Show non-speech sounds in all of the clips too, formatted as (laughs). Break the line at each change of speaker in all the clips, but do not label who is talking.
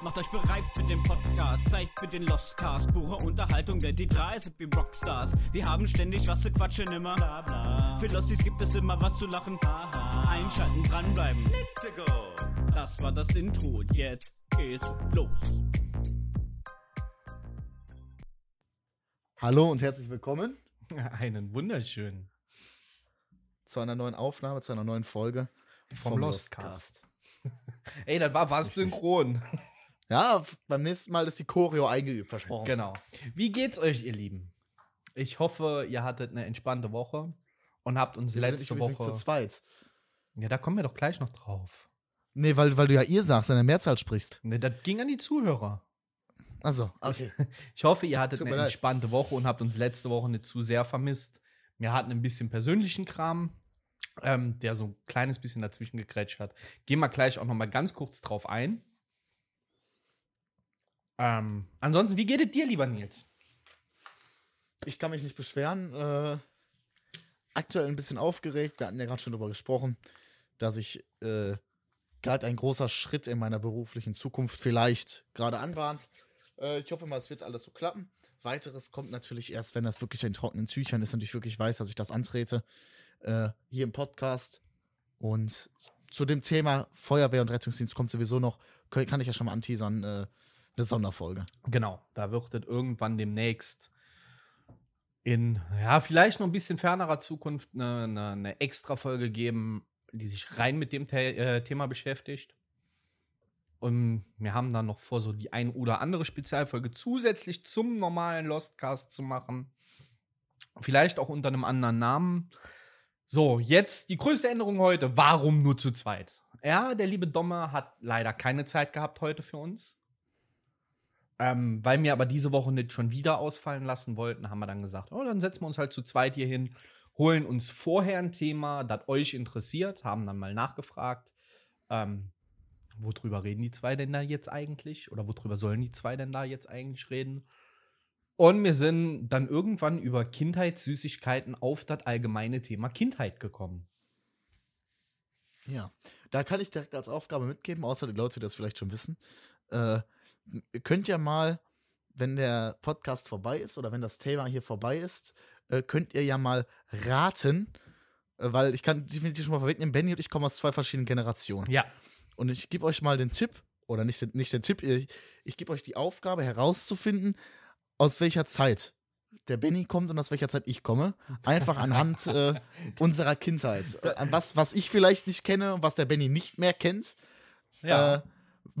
Macht euch bereit für den Podcast, Zeit für den Lostcast. Pure Unterhaltung, denn die drei sind wie Rockstars. Wir haben ständig was zu quatschen immer. Bla, bla. Für Losties gibt es immer was zu lachen. Aha. Einschalten, dranbleiben. Let's go. Das war das Intro und jetzt geht's los.
Hallo und herzlich willkommen (laughs)
Einen wunderschönen
zu einer neuen Aufnahme, zu einer neuen Folge
vom, Lostcast. (laughs) Ey, das war fast synchron.
Ja, beim nächsten Mal ist die Choreo eingeübt, versprochen.
Genau. Wie geht's euch, ihr Lieben? Ich hoffe, ihr hattet eine entspannte Woche und habt uns
Wir sind
letzte
nicht übrigens
Woche.
zu zweit.
Ja, da kommen wir doch gleich noch drauf.
Nee, weil, weil du ja ihr sagst, in der Mehrzahl sprichst.
Ne, das ging an die Zuhörer.
Also, okay. (laughs)
Ich hoffe, ihr hattet eine
leid.
entspannte Woche und habt uns letzte Woche nicht zu sehr vermisst. Wir hatten ein bisschen persönlichen Kram, ähm, der so ein kleines bisschen dazwischen gegrätscht hat. Gehen wir gleich auch noch mal ganz kurz drauf ein. Ähm, ansonsten, wie geht es dir, lieber Nils?
Ich kann mich nicht beschweren. Äh, aktuell ein bisschen aufgeregt. Wir hatten ja gerade schon darüber gesprochen, dass ich äh, gerade ein großer Schritt in meiner beruflichen Zukunft vielleicht gerade anbahnt. Äh, ich hoffe mal, es wird alles so klappen. Weiteres kommt natürlich erst, wenn das wirklich in trockenen Tüchern ist und ich wirklich weiß, dass ich das antrete. Äh, hier im Podcast. Und zu dem Thema Feuerwehr und Rettungsdienst kommt sowieso noch, kann ich ja schon mal anteasern, äh, eine Sonderfolge.
Genau, da wird es irgendwann demnächst in, ja, vielleicht noch ein bisschen fernerer Zukunft eine, eine, eine Extra-Folge geben, die sich rein mit dem The äh, Thema beschäftigt. Und wir haben dann noch vor, so die ein oder andere Spezialfolge zusätzlich zum normalen Lostcast zu machen. Vielleicht auch unter einem anderen Namen. So, jetzt die größte Änderung heute. Warum nur zu zweit? Ja, der liebe Dommer hat leider keine Zeit gehabt heute für uns. Ähm, weil wir aber diese Woche nicht schon wieder ausfallen lassen wollten, haben wir dann gesagt, oh, dann setzen wir uns halt zu zweit hier hin, holen uns vorher ein Thema, das euch interessiert, haben dann mal nachgefragt, ähm, worüber reden die zwei denn da jetzt eigentlich? Oder worüber sollen die zwei denn da jetzt eigentlich reden? Und wir sind dann irgendwann über Kindheitssüßigkeiten auf das allgemeine Thema Kindheit gekommen.
Ja, da kann ich direkt als Aufgabe mitgeben, außer die Leute, die das vielleicht schon wissen. Äh, ihr könnt ja mal, wenn der Podcast vorbei ist oder wenn das Thema hier vorbei ist, äh, könnt ihr ja mal raten, äh, weil ich kann definitiv schon mal vorwegnehmen, Benny und ich kommen aus zwei verschiedenen Generationen.
Ja.
Und ich gebe euch mal den Tipp, oder nicht, den- nicht den Tipp, ich, ich gebe euch die Aufgabe herauszufinden, aus welcher Zeit der Benny kommt und aus welcher Zeit ich komme. Einfach anhand äh, (laughs) unserer Kindheit. Äh, An was, was ich vielleicht nicht kenne und was der Benny nicht mehr kennt. Äh,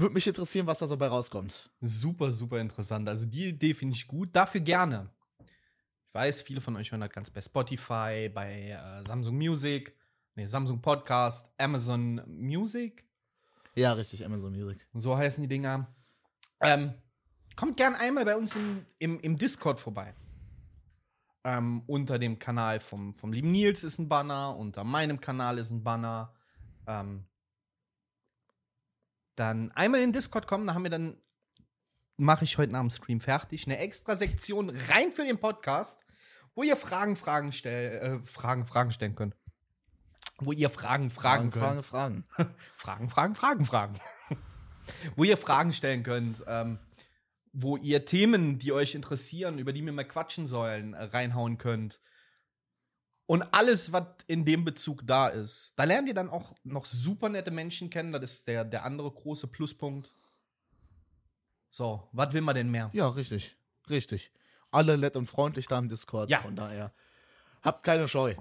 Würde mich interessieren, was da so bei rauskommt.
Super, super interessant. Also die Idee finde ich gut. Dafür gerne. Ich weiß, viele von euch hören das ganz bei Spotify, bei äh, Samsung Music, nee, Samsung Podcast, Amazon Music.
Ja, richtig, Amazon Music.
So heißen die Dinger. Ähm, kommt gern einmal bei uns im, im, im Discord vorbei. Ähm, unter dem Kanal vom, vom lieben Nils ist ein Banner, unter meinem Kanal ist ein Banner. Ähm, dann einmal in den Discord kommen, da haben wir dann, mache ich heute nach dem Stream fertig, eine extra Sektion rein für den Podcast, wo ihr Fragen, Fragen, stell, äh, Fragen, Fragen stellen könnt. Wo ihr Fragen, Fragen,
Fragen,
könnt.
Fragen.
Fragen, (laughs) Fragen, Fragen, Fragen. (laughs) wo ihr Fragen stellen könnt, ähm, wo ihr Themen, die euch interessieren, über die wir mal quatschen sollen, äh, reinhauen könnt. Und alles, was in dem Bezug da ist. Da lernt ihr dann auch noch super nette Menschen kennen. Das ist der, der andere große Pluspunkt. So, was will man denn mehr?
Ja, richtig. Richtig. Alle nett und freundlich da im Discord.
Ja.
Von daher. Habt keine Scheu.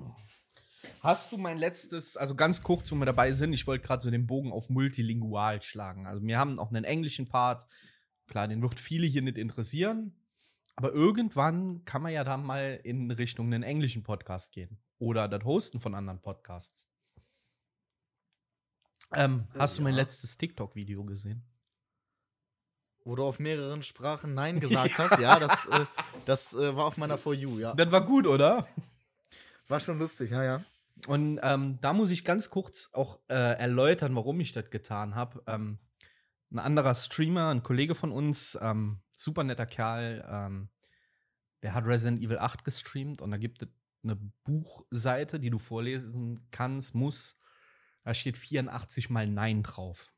Hast du mein letztes, also ganz kurz, wo wir dabei sind, ich wollte gerade so den Bogen auf multilingual schlagen. Also wir haben auch einen englischen Part. Klar, den wird viele hier nicht interessieren. Aber irgendwann kann man ja da mal in Richtung einen englischen Podcast gehen. Oder das Hosten von anderen Podcasts. Ähm,
Oh,
hast du mein
ja.
letztes TikTok-Video gesehen?
Wo du auf mehreren Sprachen Nein (laughs) gesagt hast, ja, das, äh, das äh, war auf meiner For You, ja.
Das war gut, oder?
War schon lustig, ja, ja.
Und ähm, da muss ich ganz kurz auch äh, erläutern, warum ich das getan habe. Ähm, ein anderer Streamer, ein Kollege von uns, ähm, super netter Kerl, ähm, der hat Resident Evil 8 gestreamt und da gibt es eine Buchseite, die du vorlesen kannst, muss. Da steht 84 mal Nein drauf.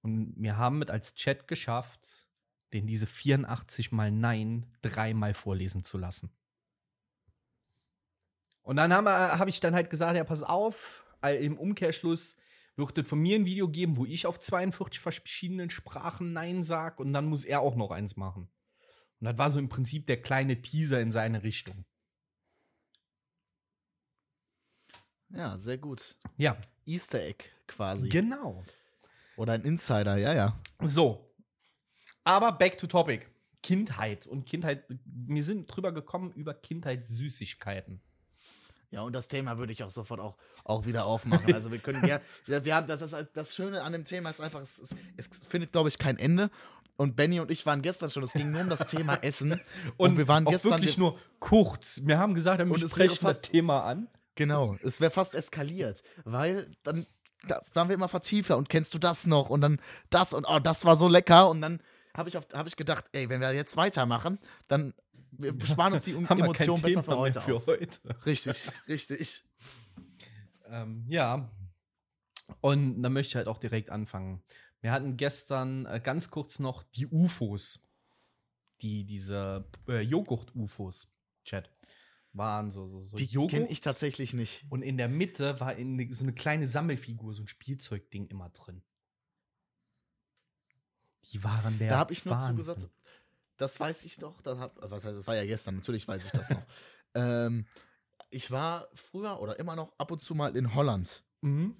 Und wir haben es als Chat geschafft, den diese 84 mal Nein dreimal vorlesen zu lassen. Und dann habe hab ich dann halt gesagt, ja, pass auf, äh, im Umkehrschluss wird es von mir ein Video geben, wo ich auf 42 verschiedenen Sprachen Nein sag und dann muss er auch noch eins machen. Und das war so im Prinzip der kleine Teaser in seine Richtung.
Ja, sehr gut.
Ja,
Easter Egg quasi.
genau.
Oder ein Insider, ja, ja.
So. Aber back to topic. Kindheit und Kindheit. Wir sind drüber gekommen über Kindheitssüßigkeiten.
Ja, und das Thema würde ich auch sofort auch, auch wieder aufmachen. Also wir können ja, (laughs) wir haben das, das, das Schöne an dem Thema ist einfach, es, es, es findet, glaube ich, kein Ende. Und Benny und ich waren gestern schon, es ging nur um das Thema (laughs) Essen. Und, wir waren
auch
gestern.
wirklich nur kurz. Wir haben gesagt, wir
Und
sprechen das Thema an.
Genau, es wäre fast eskaliert, weil dann da waren wir immer vertiefter und kennst du das noch und dann das und oh, das war so lecker und dann habe ich, auf- hab ich gedacht, ey, wenn wir jetzt weitermachen, dann wir sparen uns die (laughs) Emotionen besser für heute
für heute.
Richtig, (laughs) richtig.
Ähm, ja. Und da möchte ich halt auch direkt anfangen. Wir hatten gestern äh, ganz kurz noch die UFOs. Die, diese äh, Joghurt-UFOs, Chat. Waren so, so, so
Die kenne ich tatsächlich nicht.
Und in der Mitte war in so eine kleine Sammelfigur, so ein Spielzeugding immer drin. Die waren der
Da habe ich nur
Wahnsinn.
zugesagt, das weiß ich doch. Da hab, was heißt, das war ja gestern, natürlich weiß ich das noch. (laughs) ähm, ich war früher oder immer noch ab und zu mal in Holland.
Mhm.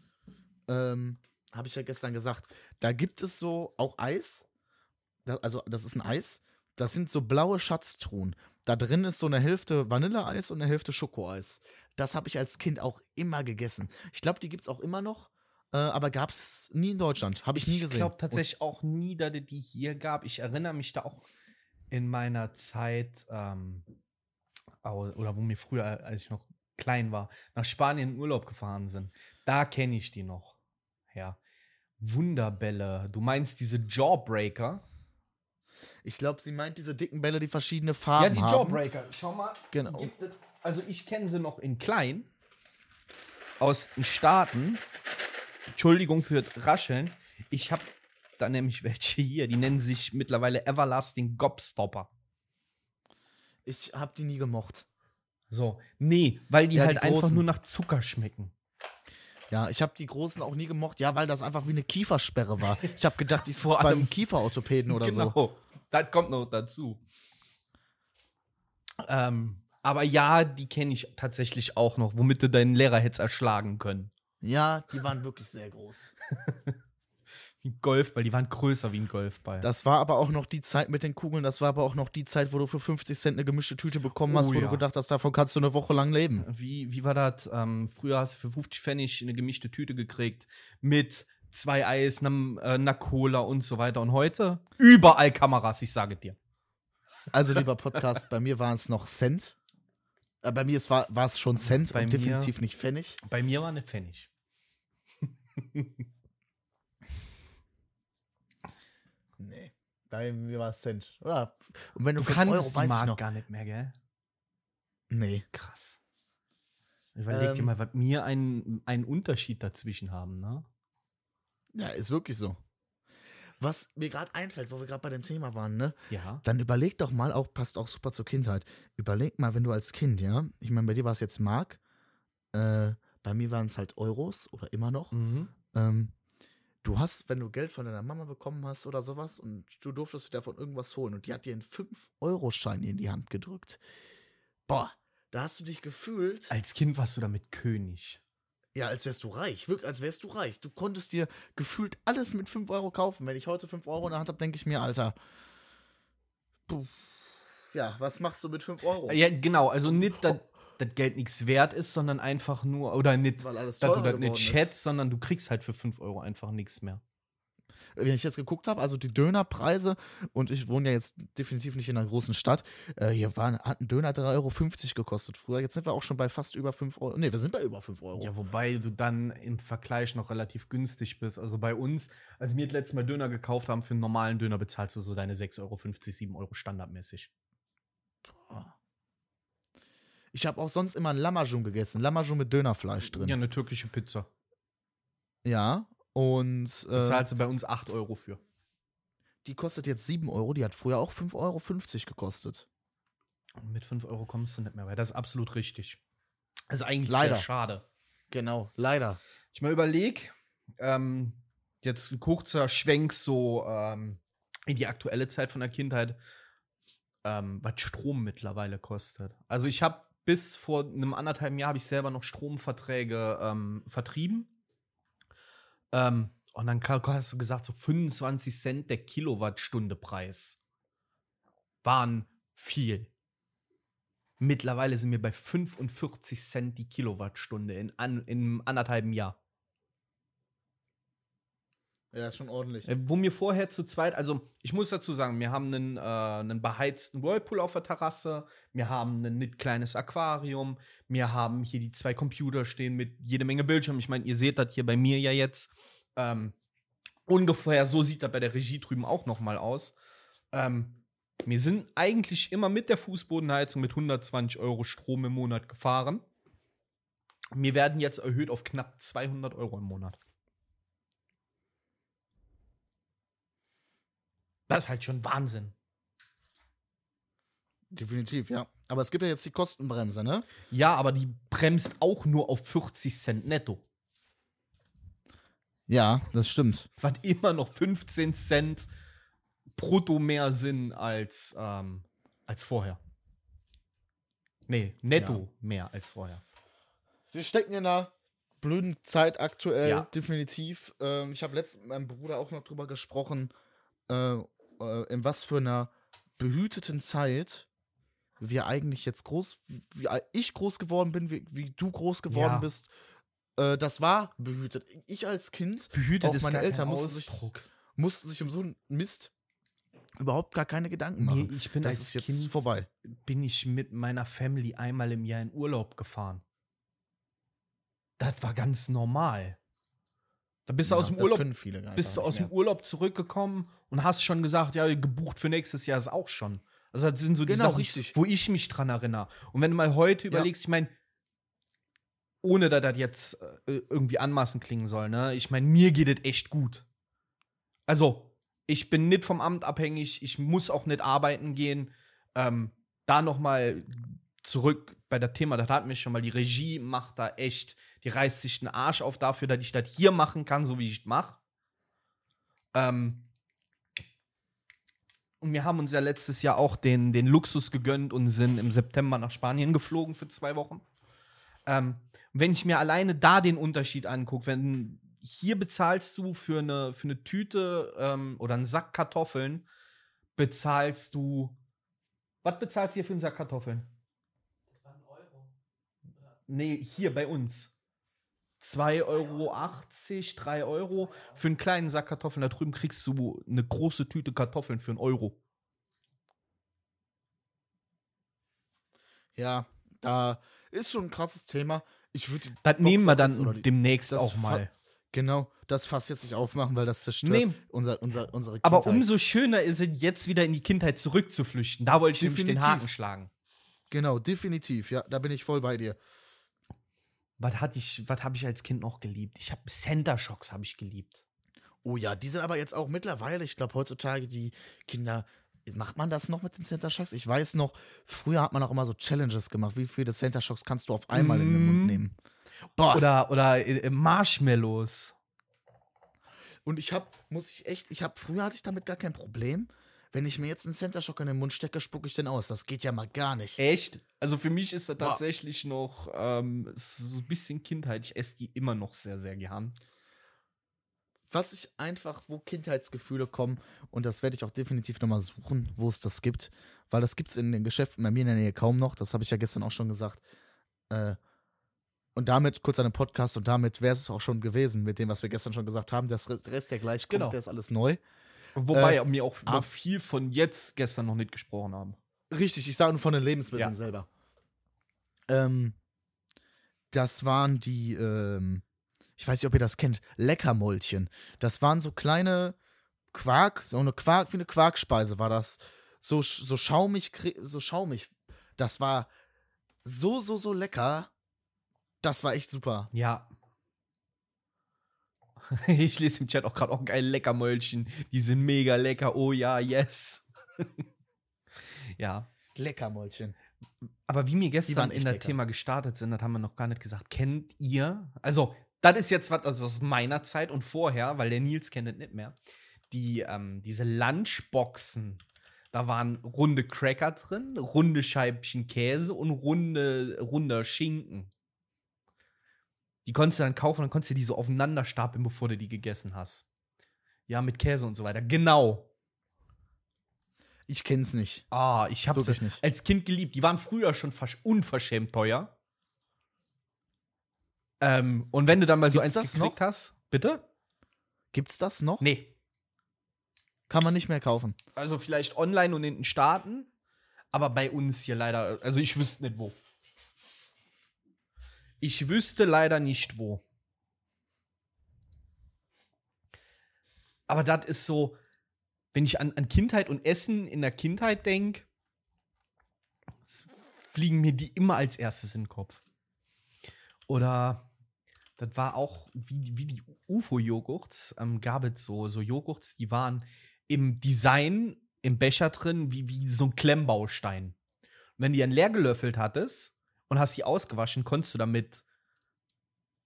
ähm, habe ich ja gestern gesagt, da gibt es so auch Eis. Also, das ist ein Eis. Das sind so blaue Schatztruhen. Da drin ist so eine Hälfte Vanilleeis und eine Hälfte Schokoeis. Das habe ich als Kind auch immer gegessen. Ich glaube, die gibt es auch immer noch, äh, aber gab es nie in Deutschland. Habe ich, nie gesehen.
Ich glaube tatsächlich auch nie, dass es die hier gab. Ich erinnere mich da auch in meiner Zeit, ähm, oder wo wir früher, als ich noch klein war, nach Spanien in Urlaub gefahren sind. Da kenne ich die noch. Ja. Wunderbälle. Du meinst diese Jawbreaker?
Ich glaube, sie meint diese dicken Bälle, die verschiedene Farben
ja, die
haben.
Jawbreaker. Schau mal.
Genau.
es- also ich kenne sie noch in klein. Aus den Staaten. Entschuldigung für das Rascheln. Ich habe da nämlich welche hier, die nennen sich mittlerweile Everlasting Gobstopper.
Ich habe die nie gemocht.
So, nee, weil die
Ja, die
halt einfach
großen.
nur nach Zucker schmecken.
Ja, ich habe die großen auch nie gemocht. Ja, weil das einfach wie eine Kiefersperre war. (laughs) Ich habe gedacht, ich
Vor
sitze
allem-
beim Kieferorthopäden oder so.
genau. Das kommt noch dazu. Ähm, aber ja, die kenne ich tatsächlich auch noch, womit du deinen Lehrer hättest erschlagen können.
Ja, die waren wirklich sehr groß. (laughs)
Wie ein Golfball, die waren größer wie ein Golfball.
Das war aber auch noch die Zeit mit den Kugeln. Das war aber auch noch die Zeit, wo du für 50 Cent eine gemischte Tüte bekommen hast,
Oh
wo
ja.
du gedacht hast, davon kannst du eine Woche lang leben.
Wie, wie war das? Ähm, früher hast du für 50 Pfennig eine gemischte Tüte gekriegt mit zwei Eis, äh, einer Cola und so weiter. Und heute überall Kameras, ich sage dir.
Also, lieber (laughs) Podcast, bei mir waren es noch Cent. Äh, bei mir war es schon Cent
Bei
und
mir-
definitiv nicht Pfennig.
Bei mir war eine Pfennig. (laughs)
Nee. Bei mir war es Cent. Oder? Und wenn du,
Du kannst
Euro,
die Mark gar nicht mehr, gell?
Nee.
Krass. Überleg dir
Ähm,
mal, was wir einen, einen Unterschied dazwischen haben, ne?
Ja, ist wirklich so. Was mir gerade einfällt, wo wir gerade bei dem Thema waren, ne?
Ja.
Dann überleg doch mal, auch passt auch super zur Kindheit. Überleg mal, wenn du als Kind, ja, ich meine, bei dir war es jetzt Mark, äh, bei mir waren es halt Euros oder immer noch.
Mhm.
Ähm, du hast, wenn du Geld von deiner Mama bekommen hast oder sowas und du durftest dir davon irgendwas holen und die hat dir einen 5-Euro-Schein in die Hand gedrückt. Boah, da hast du dich gefühlt,
Als Kind warst du damit König.
ja, als wärst du reich. Wirklich, als wärst du reich. Du konntest dir gefühlt alles mit 5 Euro kaufen. Wenn ich heute 5 Euro in der Hand habe, denke ich mir, Alter, puh, ja, was machst du mit 5 Euro?
Ja, genau. Also nicht, dass das Geld nichts wert ist, sondern einfach nur, oder nicht,
Weil alles
dass du das nicht schätzt, sondern du kriegst halt für 5 Euro einfach nichts mehr.
wenn ich jetzt geguckt habe, also die Dönerpreise, und ich wohne ja jetzt definitiv nicht in einer großen Stadt, äh, hier waren, hat ein Döner 3,50 Euro gekostet früher. Jetzt sind wir auch schon bei fast über 5 Euro. Nee, wir sind bei über 5 Euro.
Ja, wobei du dann im Vergleich noch relativ günstig bist. Also bei uns, als wir das letzte Mal Döner gekauft haben, für einen normalen Döner bezahlst du so deine 6,50 Euro, 7 Euro standardmäßig.
Ich habe auch sonst immer ein Lamajun gegessen. Lamajun mit Dönerfleisch drin.
Ja, eine türkische Pizza.
Ja. Und äh,
Zahlst du bei uns 8 Euro für.
die kostet jetzt 7 Euro. Die hat früher auch 5,50 Euro gekostet.
Und mit 5 Euro kommst du nicht mehr weiter. Das ist absolut richtig. Das ist eigentlich
Leider.
sehr schade.
Genau, leider.
Ich mal überleg, ähm, jetzt ein kurzer Schwenk so ähm, in die aktuelle Zeit von der Kindheit, ähm, was Strom mittlerweile kostet. Also ich habe bis vor einem anderthalben Jahr habe ich selber noch Stromverträge ähm, vertrieben. Ähm, und dann hast du gesagt, so 25 Cent der Kilowattstunde Preis waren viel. Mittlerweile sind wir bei 45 Cent die Kilowattstunde in, an, in einem anderthalben Jahr.
Ja, ist schon ordentlich.
Äh, Wo mir vorher zu zweit, also ich muss dazu sagen, wir haben einen, äh, einen beheizten Whirlpool auf der Terrasse, wir haben ein kleines Aquarium, wir haben hier die zwei Computer stehen mit jede Menge Bildschirm. Ich meine, ihr seht das hier bei mir ja jetzt. Ähm, ungefähr so sieht das bei der Regie drüben auch noch mal aus. Ähm, wir sind eigentlich immer mit der Fußbodenheizung mit 120 Euro Strom im Monat gefahren. Wir werden jetzt erhöht auf knapp 200 Euro im Monat. Das ist halt schon Wahnsinn.
Definitiv, ja. Aber es gibt ja jetzt die Kostenbremse, ne?
Ja, aber die bremst auch nur auf 40 Cent netto.
Ja, das stimmt.
Was immer noch 15 Cent brutto mehr sind als, ähm, als vorher. Nee, netto mehr als vorher.
Wir stecken in einer blöden Zeit aktuell,
Ja.
definitiv. Ähm, ich habe letztens mit meinem Bruder auch noch drüber gesprochen, äh, äh, in was für einer behüteten Zeit wir eigentlich jetzt groß, wie ich groß geworden bin, wie, wie du groß geworden
Ja.
bist. Äh, das war behütet. Ich als Kind,
Behütet
auch meine Eltern mussten sich, mussten sich um so einen Mist überhaupt gar keine Gedanken machen.
Nee, ich bin
das
als
ist jetzt
Kind
vorbei.
bin ich mit meiner Family einmal im Jahr in Urlaub gefahren. Das war ganz normal. Da bist du
Ja,
aus dem
das
Urlaub bist du aus dem. Urlaub zurückgekommen und hast schon gesagt, ja, gebucht für nächstes Jahr ist auch schon. Also das sind so die
Genau,
Sachen,
richtig.
wo ich mich dran erinnere. Und wenn du mal heute
Ja.
überlegst, ich meine, ohne dass das jetzt äh, irgendwie anmaßend klingen soll, ne? Ich meine, mir geht es echt gut. Also, ich bin nicht vom Amt abhängig, ich muss auch nicht arbeiten gehen. Ähm, da noch mal zurück bei der Thema, das hatten wir schon mal, die Regie macht da echt, die reißt sich den Arsch auf dafür, dass ich das hier machen kann, so wie ich es mache. Ähm, und wir haben uns ja letztes Jahr auch den, den Luxus gegönnt und sind im September nach Spanien geflogen für zwei Wochen. Ähm, wenn ich mir alleine da den Unterschied angucke, wenn hier bezahlst du für eine, für eine Tüte ähm, oder einen Sack Kartoffeln, bezahlst du. Was bezahlst du hier für einen Sack Kartoffeln? Das war ein Euro. Nee, hier bei uns. 2,80 Euro, 3 Euro. Für einen kleinen Sack Kartoffeln da drüben kriegst du eine große Tüte Kartoffeln für einen Euro.
Ja, da ist schon ein krasses Thema. Ich würde
Das nehmen wir dann
die-
demnächst auch mal.
Genau, das fasst jetzt nicht aufmachen, weil das zerstört
Nee.
unser, unser, unsere Kindheit.
Aber umso schöner ist es, jetzt wieder in die Kindheit zurückzuflüchten. Da wollte ich nämlich den
Definitiv.
Haken schlagen.
Genau, definitiv. Ja, da bin ich voll bei dir.
Was hatte ich, was habe ich als Kind noch geliebt? Ich habe Center Shocks habe ich geliebt.
Oh ja, die sind aber jetzt auch mittlerweile, ich glaube heutzutage, die Kinder, macht man das noch mit den Center Shocks? Ich weiß noch, früher hat man auch immer so Challenges gemacht. Wie viele Center Shocks kannst du auf einmal in den Mund
Mhm.
nehmen? Boah.
Oder oder äh, Marshmallows.
Und ich habe, muss ich echt, ich habe, früher hatte ich damit gar kein Problem. Wenn ich mir jetzt einen Center Shock in den Mund stecke, spucke ich den aus. Das geht ja mal gar nicht.
Echt? Also für mich ist
Boah.
tatsächlich noch ähm, so ein bisschen Kindheit. Ich esse die immer noch sehr, sehr gern.
was ich einfach, wo Kindheitsgefühle kommen, und das werde ich auch definitiv nochmal suchen, wo es das gibt, weil das gibt es in den Geschäften bei mir in der Nähe kaum noch, das habe ich ja gestern auch schon gesagt. Äh, und damit, kurz an den Podcast, und damit wäre es auch schon gewesen, mit dem, was wir gestern schon gesagt haben, das Rest, der gleich kommt,
Genau.
der ist alles neu.
Wobei
Äh,
wir auch über
ab-
viel von jetzt gestern noch nicht gesprochen haben.
Richtig, ich sage nur von den Lebensmitteln
Ja.
selber. Ähm, das waren die, ähm, ich weiß nicht, ob ihr das kennt, Leckermäulchen. Das waren so kleine Quark, so eine Quark, wie eine Quarkspeise war das. So, so schaumig, so schaumig. Das war so, so, so lecker. Das war echt super.
Ja. (laughs) Ich lese im Chat auch gerade auch geil Leckermäulchen. Die sind mega lecker. Oh ja, yes. (laughs) ja.
Leckermäulchen.
Aber wie wir gestern in das
lecker.
Thema gestartet sind, das haben wir noch gar nicht gesagt. Kennt ihr, also, das ist jetzt was also aus meiner Zeit und vorher, weil der Nils kennt das nicht mehr. Die, ähm, diese Lunchboxen. Da waren runde Cracker drin, runde Scheibchen Käse und runde, runder Schinken. Die konntest du dann kaufen, dann konntest du die so aufeinander stapeln, bevor du die gegessen hast. Ja, mit Käse und so weiter. Genau.
Ich kenn's nicht.
Ah, ich habe
Wirklich nicht.
als Kind geliebt. Die waren früher schon versch- unverschämt teuer. Ähm, und wenn du dann mal so eins gekriegt
noch?
hast, bitte?
Gibt's das noch?
Nee.
Kann man nicht mehr kaufen.
Also vielleicht online und in den Staaten, aber bei uns hier leider, also ich wüsste nicht wo. Ich wüsste leider nicht wo. Aber das ist so, wenn ich an, an Kindheit und Essen in der Kindheit denke, fliegen mir die immer als erstes in den Kopf. Oder das war auch wie, die- wie die UFO-Joghurts, ähm, gab es so, so Joghurts, die waren im Design im Becher drin wie, wie so ein Klemmbaustein. Und wenn du die dann leer gelöffelt hattest und hast die ausgewaschen, konntest du damit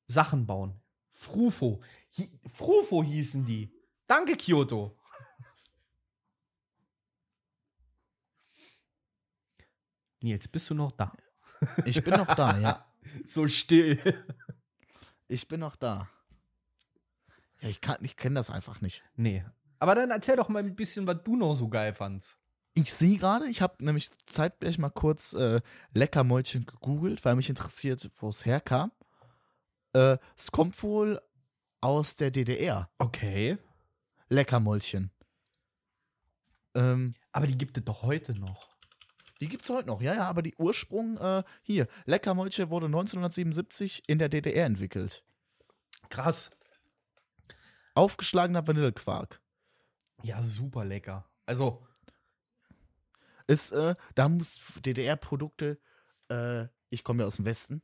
Sachen bauen. Frufo. Hi Frufo hießen die. Danke, Kyoto. Nils, bist du noch da?
Ich bin noch da, ja. (laughs)
So still.
Ich bin noch da. Ja, ich kann, ich kenne das einfach nicht.
nee. Aber dann erzähl doch mal ein bisschen, was du noch so geil fandst.
Ich sehe gerade, ich habe nämlich zeitgleich mal kurz äh, Leckermäulchen gegoogelt, weil mich interessiert, wo es herkam. Äh, es kommt wohl aus der DDR.
Okay.
Leckermäulchen. Ähm,
Aber die gibt es doch heute noch.
die gibt es heute noch, ja, ja, aber die Ursprung, äh, hier, Leckermäulchen wurde 1977 in der DDR entwickelt.
Krass.
Aufgeschlagener Vanillequark.
Ja, super lecker. Also,
ist, äh, da muss DDR-Produkte, äh, ich komme ja aus dem Westen,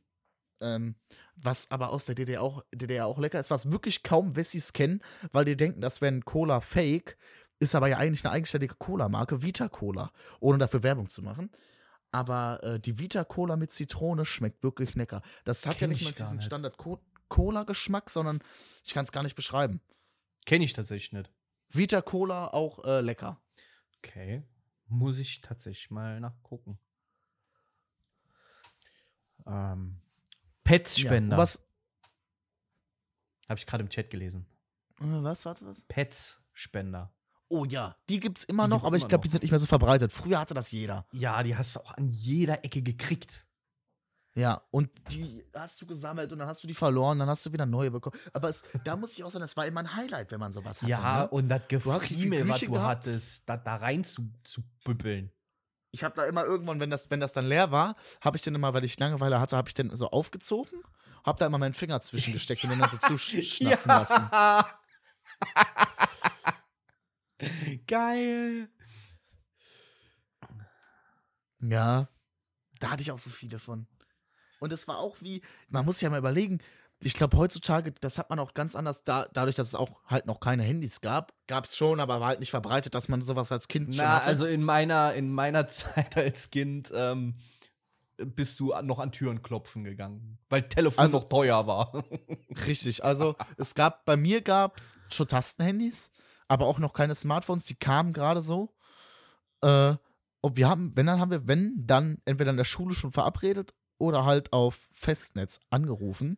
ähm, was aber aus der DDR auch, DDR auch lecker ist, was wirklich kaum Wessis kennen, weil die denken, das wäre ein Cola Fake, ist aber ja eigentlich eine eigenständige Cola-Marke, Vita Cola, ohne dafür Werbung zu machen. Aber äh, die Vita Cola mit Zitrone schmeckt wirklich lecker. Das hat ja
Kenn
nicht
ich
mal diesen
nicht.
Standard-Cola-Geschmack, sondern ich kann es gar nicht beschreiben.
kenne ich tatsächlich nicht.
Vita Cola auch äh, lecker.
Okay. Muss ich tatsächlich mal nachgucken. Ähm, Pets-Spender.
Ja, was,
Habe ich gerade im Chat gelesen.
äh, was, was, was?
Pets-Spender.
Oh ja, die gibt's immer
Die
noch,
gibt's
aber ich
immer
glaube,
noch.
die sind nicht mehr so verbreitet. Früher hatte das jeder.
Ja, die hast du auch an jeder Ecke gekriegt.
Ja, und die hast du gesammelt und dann hast du die verloren, dann hast du wieder neue bekommen. Aber es, da muss ich auch sagen, das war immer ein Highlight, wenn man sowas hatte.
ja,
ne?
und das Gefriemel, was du
gehabt?
hattest, da, da rein zu, zu büppeln.
Ich habe da immer irgendwann, wenn das, wenn das dann leer war, habe ich den immer, weil ich Langeweile hatte, habe ich den so aufgezogen, habe da immer meinen Finger zwischengesteckt und den dann so (laughs) zuschnatzen lassen. (laughs)
Geil.
Ja, da hatte ich auch so viele von. Und es war auch wie, man muss ja mal überlegen, ich glaube heutzutage, das hat man auch ganz anders, da, dadurch, dass es auch halt noch keine Handys gab, gab es schon, aber war halt nicht verbreitet, dass man sowas als Kind
Na,
hatte.
also in meiner, in meiner (laughs) Zeit als Kind ähm, bist du noch an Türen klopfen gegangen, weil Telefon
Also-
noch teuer war. (laughs)
Richtig, also es gab, bei mir gab es schon Tastenhandys, aber auch noch keine Smartphones, die kamen gerade so. Äh, und wir haben, wenn dann haben wir, wenn, dann entweder in der Schule schon verabredet oder halt auf Festnetz angerufen.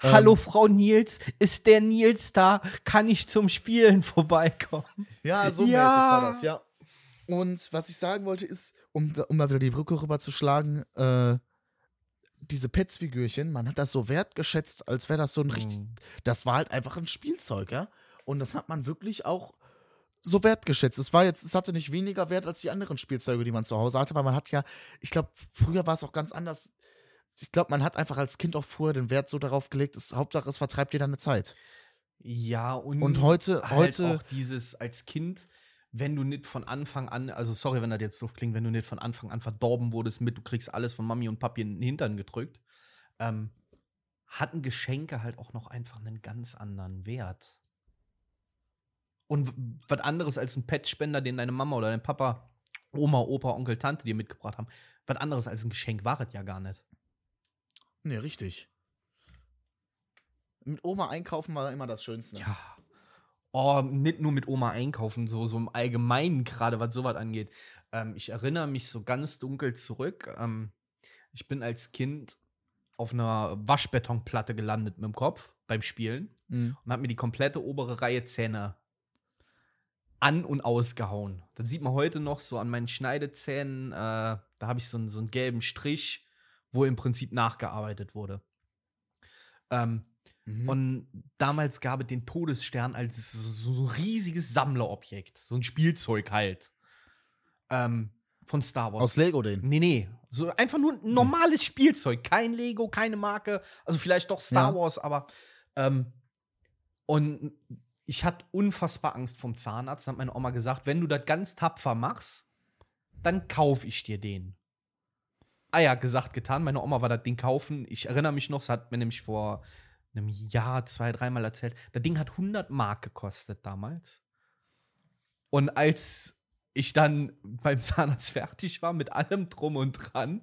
Hallo Frau Nils, ist der Nils da? Kann ich zum Spielen (laughs) vorbeikommen?
Ja, so
Ja.
mäßig war das, ja. Und was ich sagen wollte ist, um, um mal wieder die Brücke rüberzuschlagen, äh, diese Pets-Figürchen, man hat das so wertgeschätzt, als wäre das so ein richtig,
Mhm.
das war halt einfach ein Spielzeug, ja. Und das hat man wirklich auch so wertgeschätzt. Es war jetzt, es hatte nicht weniger Wert als die anderen Spielzeuge, die man zu Hause hatte, weil man hat ja, ich glaube, früher war es auch ganz anders. Ich glaube, man hat einfach als Kind auch früher den Wert so darauf gelegt, es, Hauptsache es vertreibt dir deine Zeit.
Ja, und,
Und heute,
halt
heute,
auch dieses als Kind, wenn du nicht von Anfang an, also sorry, wenn das jetzt doof klingt, wenn du nicht von Anfang an verdorben wurdest mit, du kriegst alles von Mami und Papi in den Hintern gedrückt, ähm, hatten Geschenke halt auch noch einfach einen ganz anderen Wert. Und was anderes als ein Petspender, den deine Mama oder dein Papa, Oma, Opa, Onkel, Tante dir mitgebracht haben, was anderes als ein Geschenk war es ja gar nicht.
Nee, richtig. Mit Oma einkaufen war immer das Schönste.
Ja. Oh, nicht nur mit Oma einkaufen, so, so im Allgemeinen gerade, was sowas angeht. Ähm, ich erinnere mich so ganz dunkel zurück. Ähm, ich bin als Kind auf einer Waschbetonplatte gelandet mit dem Kopf beim Spielen
Mhm.
und habe mir die komplette obere Reihe Zähne an- und ausgehauen. Das sieht man heute noch so an meinen Schneidezähnen. Äh, da habe ich so einen, so einen gelben Strich, wo im Prinzip nachgearbeitet wurde. Ähm,
Mhm.
und damals gab es den Todesstern als so, so ein riesiges Sammlerobjekt. So ein Spielzeug halt. Ähm, von Star Wars.
Aus Lego den.
Nee, nee. So einfach nur ein normales Spielzeug. Kein Lego, keine Marke. Also vielleicht doch Star
Ja.
Wars, aber. Ähm, und ich hatte unfassbar Angst vom Zahnarzt. Dann hat meine Oma gesagt, wenn du das ganz tapfer machst, dann kaufe ich dir den. Ah ja, gesagt, getan. Meine Oma war das Ding kaufen. Ich erinnere mich noch, sie hat mir nämlich vor einem Jahr, zwei, dreimal erzählt. Das Ding hat 100 Mark gekostet damals. Und als ich dann beim Zahnarzt (laughs) fertig war mit allem drum und dran,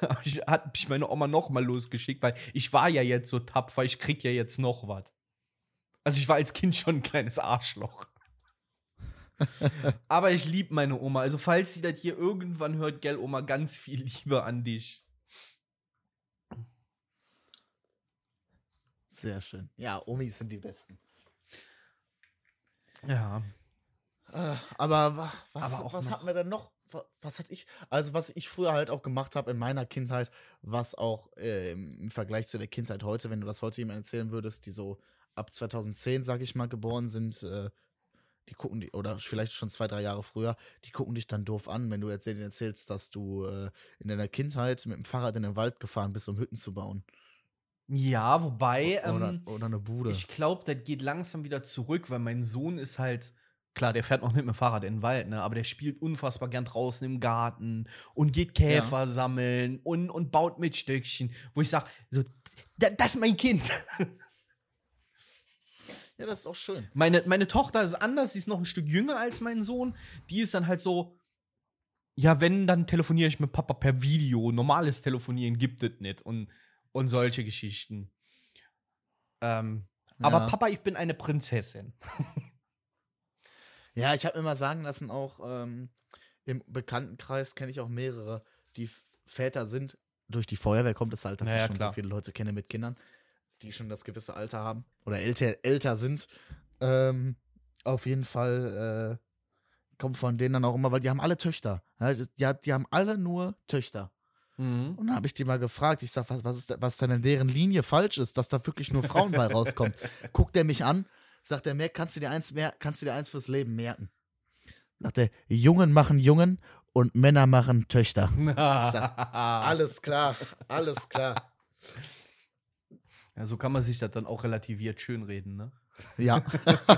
(laughs) hat mich meine Oma noch mal losgeschickt, weil ich war ja jetzt so tapfer, ich krieg ja jetzt noch was. Also ich war als Kind schon ein kleines Arschloch. (laughs) Aber ich liebe meine Oma. Also falls sie das hier irgendwann hört, gell, Oma, ganz viel Liebe an dich.
Sehr schön. Ja, Omis sind die besten.
Ja.
Äh, aber wa- was,
Aber
was
noch-
hatten wir denn noch? Wa- Was hatte ich? Also, was ich früher halt auch gemacht habe in meiner Kindheit, was auch äh, im Vergleich zu der Kindheit heute, wenn du das heute jemandem erzählen würdest, die so ab 2010, sag ich mal, geboren sind, äh, die gucken die, oder vielleicht schon zwei, drei Jahre früher, die gucken dich dann doof an, wenn du jetzt denen erzählst, dass du äh, in deiner Kindheit mit dem Fahrrad in den Wald gefahren bist, um Hütten zu bauen.
Ja, wobei,
Oder,
ähm,
oder eine Bude.
ich glaube, das geht langsam wieder zurück, weil mein Sohn ist halt, klar, der fährt noch nicht mit dem Fahrrad in den Wald, ne, aber der spielt unfassbar gern draußen im Garten und geht Käfer sammeln und, und baut mit Stöckchen, wo ich sage, so, da, das ist mein Kind. (laughs)
ja, das ist auch schön.
Meine, meine Tochter ist anders, sie ist noch ein Stück jünger als mein Sohn. Die ist dann halt so, ja, wenn, dann telefoniere ich mit Papa per Video. Normales Telefonieren gibt es nicht und, und solche Geschichten. Ähm, Aber
Ja.
Papa, ich bin eine Prinzessin.
Ja, ich habe mir mal sagen lassen, auch ähm, im Bekanntenkreis kenne ich auch mehrere, die Väter sind. Durch die Feuerwehr kommt es halt, dass
Ja,
ich schon
klar.
so viele Leute kenne mit Kindern, die schon das gewisse Alter haben oder älter, älter sind. Ähm, auf jeden Fall äh, kommt von denen dann auch immer, weil die haben alle Töchter. Ja, die, die, haben alle nur Töchter.
Mhm.
Und dann habe ich die mal gefragt, ich sag, was, was, ist, was denn in deren Linie falsch ist, dass da wirklich nur Frauen bei (laughs) rauskommt. Guckt er mich an, sagt er, mehr, kannst du dir eins mehr, kannst du dir eins fürs Leben merken. Sagt er, Jungen machen Jungen und Männer machen Töchter. (laughs) sag, Alles klar, alles klar.
Ja, so kann man sich das dann auch relativiert schönreden, ne?
Ja,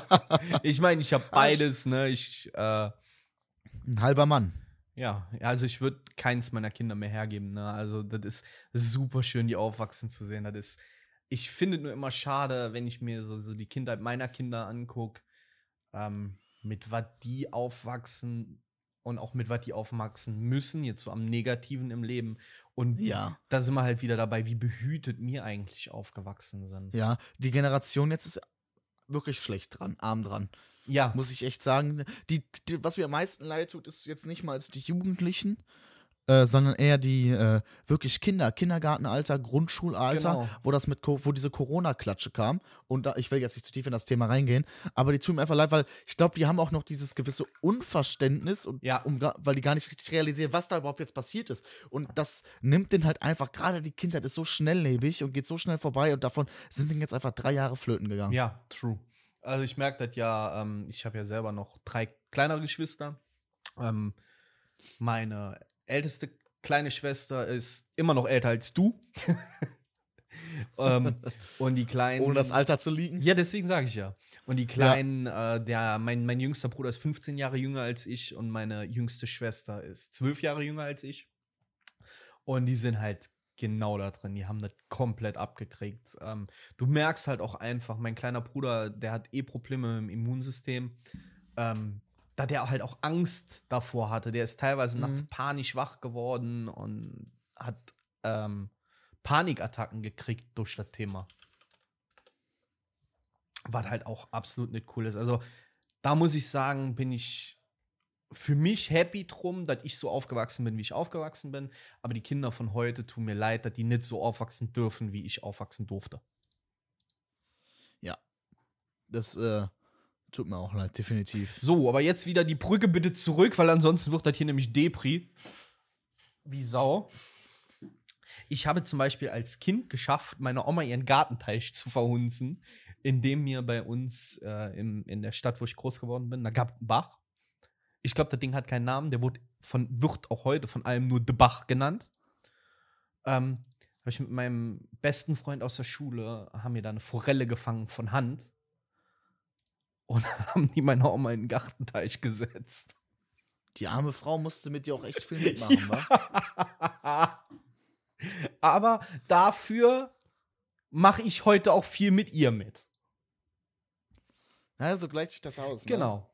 (laughs)
Ich meine, ich habe beides, ne? Ich, äh,
ein halber Mann.
Ja, also ich würde keins meiner Kinder mehr hergeben. Ne? Also das ist super schön, die aufwachsen zu sehen. Das ist, ich finde nur immer schade, wenn ich mir so, so die Kindheit meiner Kinder angucke, ähm, mit was die aufwachsen und auch mit was die aufwachsen müssen, jetzt so am Negativen im Leben. Und
Ja.
da sind wir halt wieder dabei, wie behütet wir eigentlich aufgewachsen sind.
Ja, die Generation jetzt ist wirklich schlecht dran, arm dran.
Ja,
muss ich echt sagen. Die, die, was mir am meisten leid tut, ist jetzt nicht mal als die Jugendlichen, äh, sondern eher die äh, wirklich Kinder, Kindergartenalter, Grundschulalter,
Genau.
wo das mit wo diese Corona-Klatsche kam. Und da, ich will jetzt nicht zu tief in das Thema reingehen, aber die tun mir einfach leid, weil ich glaube, die haben auch noch dieses gewisse Unverständnis und
Ja.
um, weil die gar nicht richtig realisieren, was da überhaupt jetzt passiert ist. Und das nimmt den halt einfach, gerade die Kindheit ist so schnelllebig und geht so schnell vorbei und davon sind denen jetzt einfach drei Jahre flöten gegangen.
Ja, true. Also ich merke das ja, ähm, ich habe ja selber noch drei kleinere Geschwister. Ähm, meine älteste kleine Schwester ist immer noch älter als du. (laughs) ähm, und die kleinen.
Ohne das Alter zu liegen.
Ja, deswegen sage ich ja. Und die kleinen, äh, der, mein, mein jüngster Bruder ist 15 Jahre jünger als ich und meine jüngste Schwester ist 12 Jahre jünger als ich. Und die sind halt genau da drin. Die haben das komplett abgekriegt. Ähm, du merkst halt auch einfach, mein kleiner Bruder, der hat eh Probleme im Immunsystem. Ähm, da der halt auch Angst davor hatte. Der ist teilweise nachts
Mhm.
panisch wach geworden und hat ähm, Panikattacken gekriegt durch das Thema. Was halt auch absolut nicht cool ist. Also, da muss ich sagen, bin ich für mich happy drum, dass ich so aufgewachsen bin, wie ich aufgewachsen bin. Aber die Kinder von heute tun mir leid, dass die nicht so aufwachsen dürfen, wie ich aufwachsen durfte.
Das äh, tut mir auch leid, definitiv.
So, aber jetzt wieder die Brücke bitte zurück, weil ansonsten wird das hier nämlich Depri. Wie Sau. Ich habe zum Beispiel als Kind geschafft, meiner Oma ihren Gartenteich zu verhunzen, indem mir bei uns äh, im, in der Stadt, wo ich groß geworden bin, da gab es einen Bach. Ich glaube, das Ding hat keinen Namen, der wurde von, wird auch heute von allem nur De Bach genannt. Ähm, habe ich mit meinem besten Freund aus der Schule, haben wir da eine Forelle gefangen von Hand und (laughs) haben die meiner Oma in den Gartenteich gesetzt.
Die arme Frau musste mit dir auch echt viel (laughs) mitmachen, wa? (laughs)
Aber dafür mache ich heute auch viel mit ihr mit.
Ja, so gleicht sich das aus. Ne?
Genau.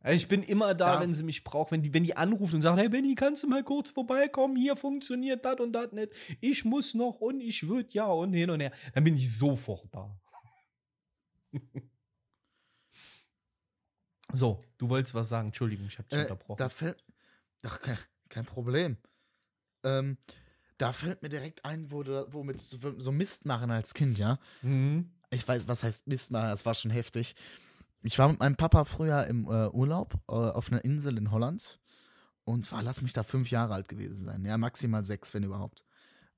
Also Ich bin immer da,
Ja.
wenn sie mich braucht, wenn die, wenn die anrufen und sagen, hey Benny, kannst du mal kurz vorbeikommen? Hier funktioniert das und das nicht. Ich muss noch und ich würde ja und hin und her. Dann bin ich sofort da. So, du wolltest was sagen. Entschuldigung, ich habe dich
Äh,
unterbrochen.
da fällt. Ach, kein, kein Problem. Ähm, da fällt mir direkt ein, wo du wo mit so, so Mist machen als Kind, ja.
mhm.
Ich weiß, was heißt Mist machen, das war schon heftig. Ich war mit meinem Papa früher im äh, Urlaub äh, auf einer Insel in Holland und war, lass mich da fünf Jahre alt gewesen sein. Ja, maximal sechs, wenn überhaupt.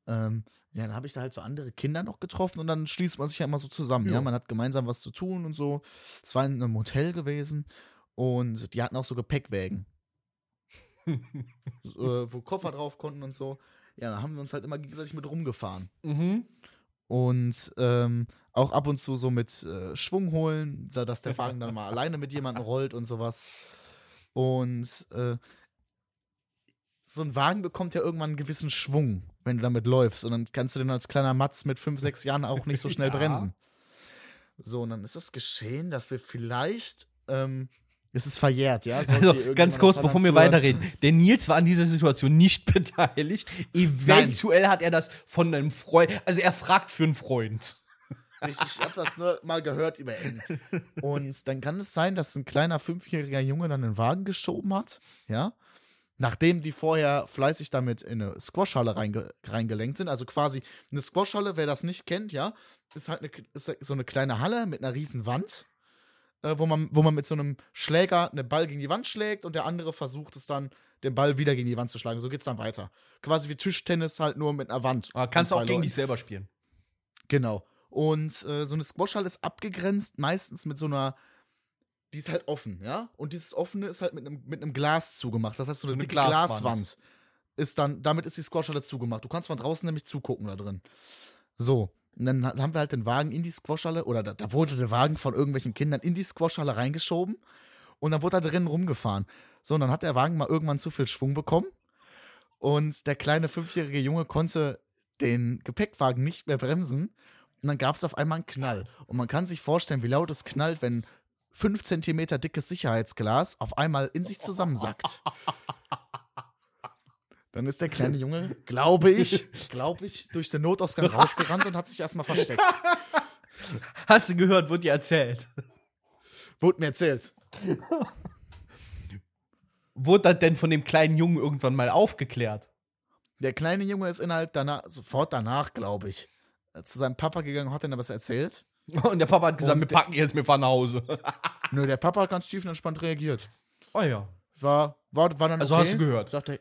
Ähm, ja, dann habe ich da halt so andere Kinder noch getroffen und dann schließt man sich ja immer so zusammen. Ja,
Ja.
man hat gemeinsam was zu tun und so. Es war in einem Hotel gewesen und die hatten auch so Gepäckwägen, so, äh, wo Koffer drauf konnten und so. Ja, da haben wir uns halt immer gegenseitig mit rumgefahren
mhm.
und ähm, auch ab und zu so mit äh, Schwung holen, so dass der Wagen dann mal alleine mit jemandem rollt und sowas. Und äh, so ein Wagen bekommt ja irgendwann einen gewissen Schwung, wenn du damit läufst. Und dann kannst du den als kleiner Matz mit fünf, sechs Jahren auch nicht so (laughs) schnell
Ja.
bremsen. So, und dann ist das geschehen, dass wir vielleicht, ähm, es ist verjährt, ja.
Also ganz kurz, bevor wir weiterreden. Der Nils war an dieser Situation nicht (laughs) beteiligt. Eventuell hat er das von einem Freund. Also er fragt für einen Freund.
Richtig, ich habe das nur mal gehört über ihn. Und dann kann es sein, dass ein kleiner fünfjähriger Junge dann den Wagen geschoben hat, ja. Nachdem die vorher fleißig damit in eine Squashhalle reinge reingelenkt sind. Also quasi eine Squashhalle, wer das nicht kennt, ja, ist halt eine, ist so eine kleine Halle mit einer riesen Wand, äh, wo, man, wo man mit so einem Schläger einen Ball gegen die Wand schlägt und der andere versucht es dann, den Ball wieder gegen die Wand zu schlagen. So geht's dann weiter. Quasi wie Tischtennis halt nur mit einer Wand.
Aber kannst auch gegen
Leuten.
dich selber spielen.
Genau. Und äh, so eine Squashhalle ist abgegrenzt, meistens mit so einer. Die ist halt offen, ja? Und dieses offene ist halt mit einem mit einem Glas zugemacht. Das heißt, so eine,
eine Glaswand.
Glaswand. ist dann, damit ist die Squashhalle zugemacht. Du kannst von draußen nämlich zugucken da drin. So. Und dann ha- haben wir halt den Wagen in die Squashhalle, oder da, da wurde der Wagen von irgendwelchen Kindern in die Squashhalle reingeschoben. Und dann wurde er drinnen rumgefahren. So, und dann hat der Wagen mal irgendwann zu viel Schwung bekommen. Und der kleine fünfjährige Junge konnte den Gepäckwagen nicht mehr bremsen. Und dann gab es auf einmal einen Knall. Und man kann sich vorstellen, wie laut es knallt, wenn 5 Zentimeter dickes Sicherheitsglas auf einmal in sich zusammensackt. Dann ist der kleine Junge, glaube ich, glaube ich, durch den Notausgang rausgerannt und hat sich erstmal versteckt.
Hast du gehört, wurde dir erzählt.
Wurde mir erzählt.
Wurde das denn von dem kleinen Jungen irgendwann mal aufgeklärt?
Der kleine Junge ist innerhalb danach, sofort danach, glaube ich, zu seinem Papa gegangen und hat ihm was erzählt. (laughs)
Und der Papa hat gesagt,
Und
wir packen jetzt, wir fahren nach Hause. (laughs)
Nö, der Papa hat ganz tiefenentspannt reagiert.
Oh ja.
War, war, war dann
Also
okay.
hast du gehört?
Sagt er,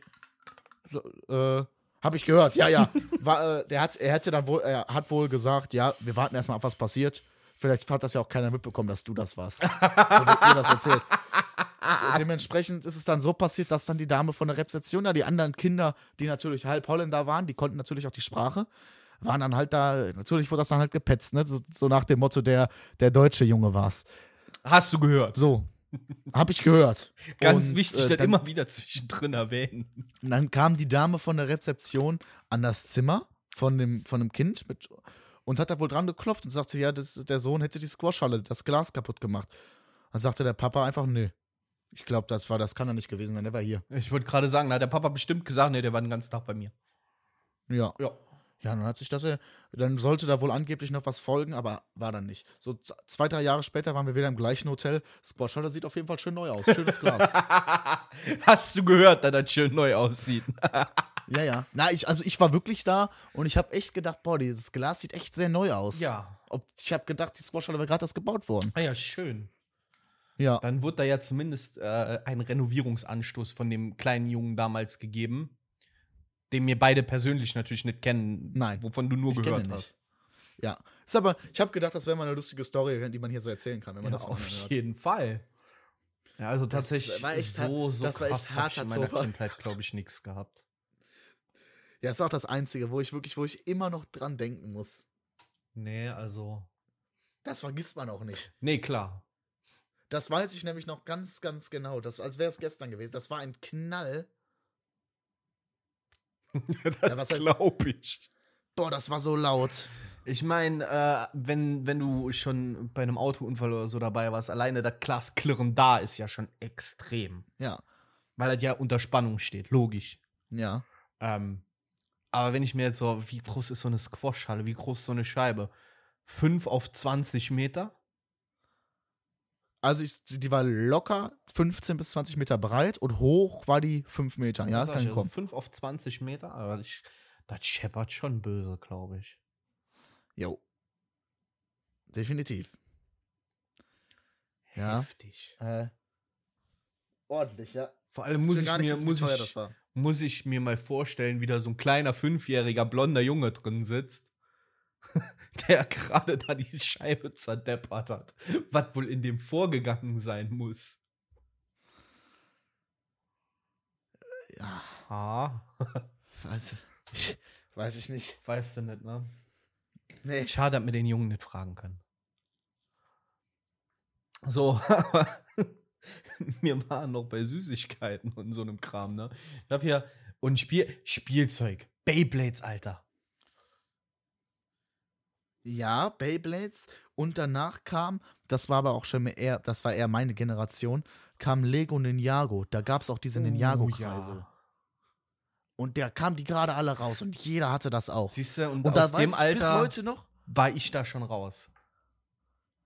so, äh, hab ich gehört, ja, ja. War, äh, der hat, er hätte dann wohl, er hat wohl gesagt, ja, wir warten erstmal ab, was passiert. Vielleicht hat das ja auch keiner mitbekommen, dass du das warst. (laughs) so wird mir das erzählt. So, dementsprechend ist es dann so passiert, dass dann die Dame von der Rezeption, da die anderen Kinder, die natürlich halb Holländer waren, die konnten natürlich auch die Sprache, waren dann halt da, natürlich wurde das dann halt gepetzt, ne? So, so nach dem Motto, der, der deutsche Junge war's.
Hast du gehört?
So. Hab ich gehört.
Ganz
Und,
wichtig,
äh,
das
dann-
immer wieder zwischendrin erwähnen.
Und dann kam die Dame von der Rezeption an das Zimmer, von dem, von dem Kind mit, und hat da wohl dran geklopft und sagte, ja, das, der Sohn hätte die Squashhalle, das Glas kaputt gemacht. Dann sagte der Papa einfach, nö. Ich glaube, das war, das kann er nicht gewesen sein, der war hier.
Ich wollte gerade sagen, da hat der Papa bestimmt gesagt, nee, der war den ganzen Tag bei mir.
Ja.
Ja.
Ja, dann hat sich das, ja- dann sollte da wohl angeblich noch was folgen, aber war dann nicht. So zwei, drei Jahre später waren wir wieder im gleichen Hotel. Squashhalle sieht auf jeden Fall schön neu aus. Schönes Glas. (laughs)
Hast du gehört, dass das schön neu aussieht? (laughs)
ja, ja. Na, ich, also ich war wirklich da und ich habe echt gedacht, boah, dieses Glas sieht echt sehr neu aus.
ja.
Ob, ich habe gedacht, die Squashhalle wäre gerade erst gebaut worden.
Ah ja, schön.
Ja.
Dann wurde da ja zumindest äh, ein Renovierungsanstoß von dem kleinen Jungen damals gegeben, den wir beide persönlich natürlich nicht kennen.
Nein.
Wovon du nur
Ich
gehört hast.
Ja. Ist aber, ich habe gedacht, das wäre mal eine lustige Story, die man hier so erzählen kann, wenn man
Ja,
das
auf
hört.
jeden Fall. Ja, also
Das
tatsächlich so,
hart-
so
das
krass habe ich in meiner. Kindheit, glaube ich, nichts gehabt.
Ja, ist auch das Einzige, wo ich wirklich, wo ich immer noch dran denken muss.
Nee, also.
Das vergisst man auch nicht.
Nee, klar.
Das weiß ich nämlich noch ganz, ganz genau. Das, als wäre es gestern gewesen. Das war ein Knall.
Das
was heißt-
glaube ich.
Boah, das war so laut.
Ich meine, äh, wenn, wenn du schon bei einem Autounfall oder so dabei warst, alleine das Glasklirren da ist ja schon extrem.
Ja,
Weil das ja unter Spannung steht, logisch.
ja.
Ähm, aber wenn ich mir jetzt so, wie groß ist so eine Squashhalle, wie groß ist so eine Scheibe? 5 auf 20 Meter?
Also ich, die war locker 15 bis 20 Meter breit und hoch war die 5 Meter. Ja, das kann kommen.
5 auf 20 Meter? Aber ich, das scheppert schon böse, glaube ich.
Jo. Definitiv. Ja.
Heftig.
Äh, ordentlich, ja.
Vor allem muss ich,
nicht
mir, muss, ich,
das war.
muss ich mir mal vorstellen, wie da so ein kleiner fünfjähriger blonder Junge drin sitzt, (laughs) der gerade da die Scheibe zerdeppert hat. Was wohl in dem vorgegangen sein muss.
Ja,
Ah, (laughs)
weiß, ich, weiß ich nicht.
weißt du nicht, ne?
Nee.
Schade, dass wir den Jungen nicht fragen können. So, aber (laughs) wir waren noch bei Süßigkeiten und so einem Kram, ne? Ich hab hier und Spiel Spielzeug, Beyblades, Alter.
Ja, Beyblades. Und danach kam, das war aber auch schon mehr eher, das war eher meine Generation, kam Lego Ninjago. Da gab es auch diese Ninjago-Kreisel. Und der kam die gerade alle raus und jeder hatte das auch.
Siehst du, und,
und
aus
da
dem Alter
heute noch.
war ich da schon raus.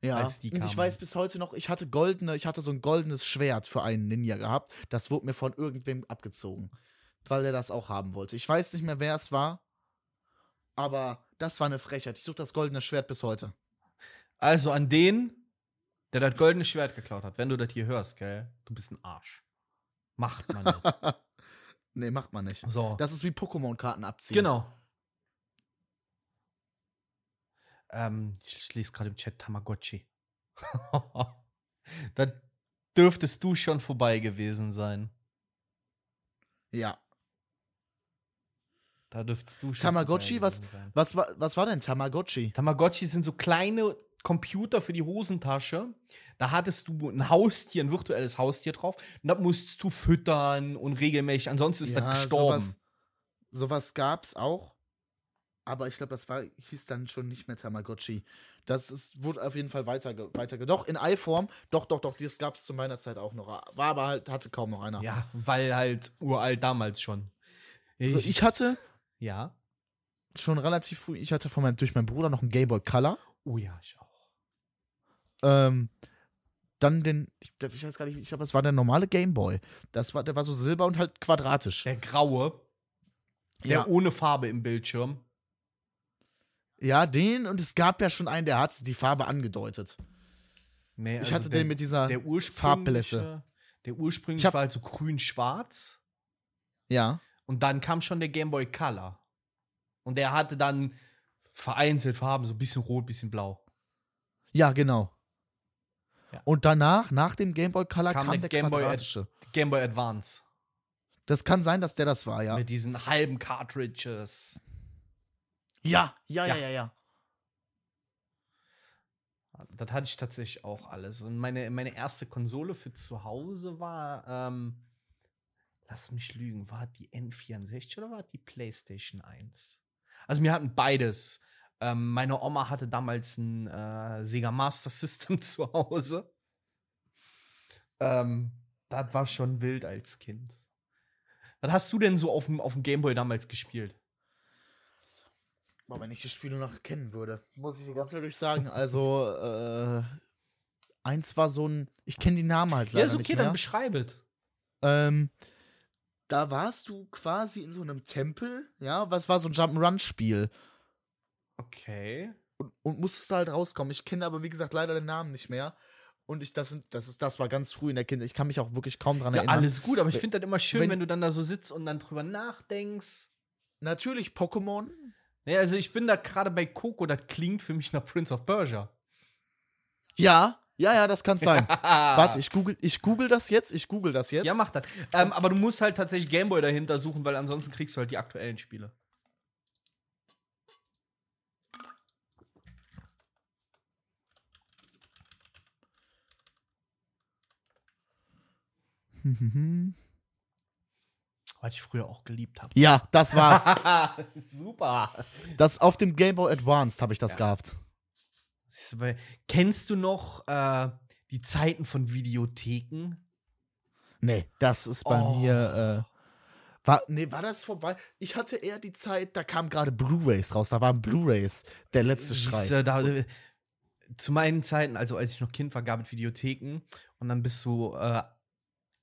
Ja,
als die
und ich
kamen.
weiß bis heute noch, ich hatte goldene, ich hatte so ein goldenes Schwert für einen Ninja gehabt. Das wurde mir von irgendwem abgezogen, weil er das auch haben wollte. Ich weiß nicht mehr, wer es war, aber das war eine Frechheit. Ich suche das goldene Schwert bis heute.
Also an den, der das goldene Schwert geklaut hat, wenn du das hier hörst, gell, du bist ein Arsch. Macht man nicht. (laughs)
nee, macht man nicht.
So.
Das ist wie Pokémon-Karten abziehen.
Genau. Ähm, ich lese gerade im Chat Tamagotchi. (laughs) da dürftest du schon vorbei gewesen sein.
Ja.
Da dürftest du schon
Tamagotchi, was, was, war, was war denn Tamagotchi?
Tamagotchi sind so kleine Computer für die Hosentasche. Da hattest du ein Haustier, ein virtuelles Haustier drauf. Und das musstest du füttern und regelmäßig, ansonsten ist das gestorben.
Sowas, sowas gab's auch. Aber ich glaube, das war, hieß dann schon nicht mehr Tamagotchi. Das ist, wurde auf jeden Fall weiter, weiter. Doch, in Eiform, doch, doch, doch, das gab es zu meiner Zeit auch noch. War aber halt, hatte kaum noch einer.
Ja, weil halt uralt damals schon.
Also ich hatte
ja.
schon relativ früh, ich hatte von meinem, durch meinen Bruder noch einen Game Boy Color.
Oh ja, ich auch.
Ähm, dann den, ich, ich weiß gar nicht, ich glaube, das war der normale Game Boy. Das war, der war so silber und halt quadratisch.
Der graue, der
Ja.
ohne Farbe im Bildschirm.
Ja, den und es gab ja schon einen, der hat die Farbe angedeutet.
Nee,
Ich
also
hatte
der,
den mit dieser
der ursprüngliche,
Farbblässe.
Der ursprünglich
Ich hab-
war halt so grün-schwarz.
Ja.
Und dann kam schon der Game Boy Color. Und der hatte dann vereinzelt Farben, so ein bisschen rot, bisschen blau.
Ja, genau.
Ja.
Und danach, nach dem Game Boy Color,
Kam
kam,
der
der,
Game Boy. Game Boy Advance.
Das kann sein, dass der das war, ja.
Mit diesen halben Cartridges.
Ja, ja, ja,
Ja.
ja, ja.
Das hatte ich tatsächlich auch alles. Und meine, meine erste Konsole für zu Hause war, ähm, lass mich lügen, war die N64 oder war die PlayStation 1? Also wir hatten beides. Ähm, meine Oma hatte damals ein äh, Sega Master System (laughs) zu Hause. Ähm, das war schon wild als Kind. Was hast du denn so auf dem, auf dem Gameboy damals gespielt?
Boah, wenn ich die Spiele noch kennen würde, muss ich dir ganz ehrlich sagen. (laughs) Also, äh, eins war so ein, ich kenne die Namen halt leider
Ja, ist okay,
nicht mehr.
dann beschreibet.
Ähm, da warst du quasi in so einem Tempel, ja, was war so ein Jump'n'Run-Spiel
Okay.
und, und musstest da halt rauskommen. Ich kenne aber, wie gesagt, leider den Namen nicht mehr. Und ich, das, sind, das, ist, das war ganz früh in der Kindheit. Ich kann mich auch wirklich kaum dran
Ja,
erinnern.
alles gut, aber ich finde das immer schön,
wenn-
wenn, du dann da so sitzt und dann drüber nachdenkst.
Natürlich Pokémon.
Ja, also ich bin da gerade bei Coco, das klingt für mich nach Prince of Persia.
Ja, ja, ja, das kann sein. (laughs) Warte, ich google, ich google das jetzt. Ich google das jetzt.
Ja, mach das. Ähm, aber du musst halt tatsächlich Gameboy dahinter suchen, weil ansonsten kriegst du halt die aktuellen Spiele. (laughs) Was ich früher auch geliebt habe.
Ja, das war's. (laughs)
Super.
das auf dem Game Boy Advanced habe ich das gehabt.
Du, Kennst du noch äh, die Zeiten von Videotheken?
Nee, das ist bei
Oh.
mir. Äh, war, nee, war das vorbei? Ich hatte eher die Zeit, da kamen gerade Blu-Rays raus. Da waren Blu-Rays der letzte Schrei.
Siehst du, da, äh, zu meinen Zeiten, also als ich noch Kind war, gab es Videotheken und dann bist du äh,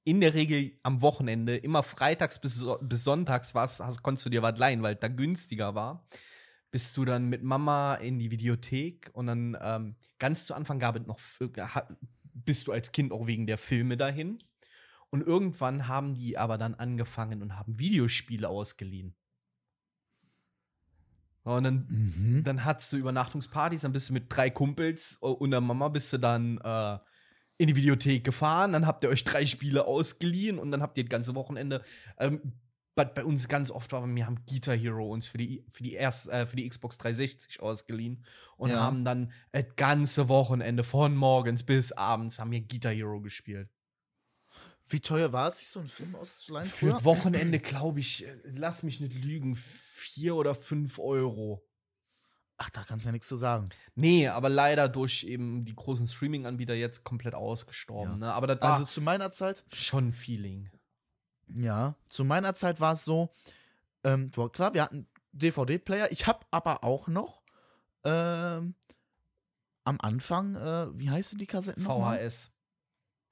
in der Regel am Wochenende, immer freitags bis, bis sonntags war's, hast, konntest du dir was leihen, weil da günstiger war. Bist du dann mit Mama in die Videothek und dann ähm, ganz zu Anfang gab es noch, ha- bist du als Kind auch wegen der Filme dahin. Und irgendwann haben die aber dann angefangen und haben Videospiele ausgeliehen. Und dann
Mhm.
dann hattest du Übernachtungspartys, dann bist du mit drei Kumpels äh, und der Mama bist du dann äh, in die Videothek gefahren, dann habt ihr euch drei Spiele ausgeliehen und dann habt ihr das ganze Wochenende. Ähm, bei uns ganz oft war, wir haben Guitar Hero uns für die, für die, erst, äh, für die Xbox 360 ausgeliehen und
Ja.
haben dann das ganze Wochenende von morgens bis abends haben wir Guitar Hero gespielt.
Wie teuer war es, sich so einen Film auszuleihen
Für
früher?
Wochenende, glaube ich, äh, lass mich nicht lügen, vier oder fünf Euro.
Ach, da kannst du ja nichts zu sagen.
Nee, aber leider durch eben die großen Streaming-Anbieter jetzt komplett ausgestorben.
Ja.
Ne? Aber das war
Also zu meiner Zeit,
schon ein Feeling.
Ja, zu meiner Zeit war es so, ähm, klar, wir hatten DVD-Player. Ich habe aber auch noch ähm, am Anfang, äh, wie heißen die Kassetten?
VHS.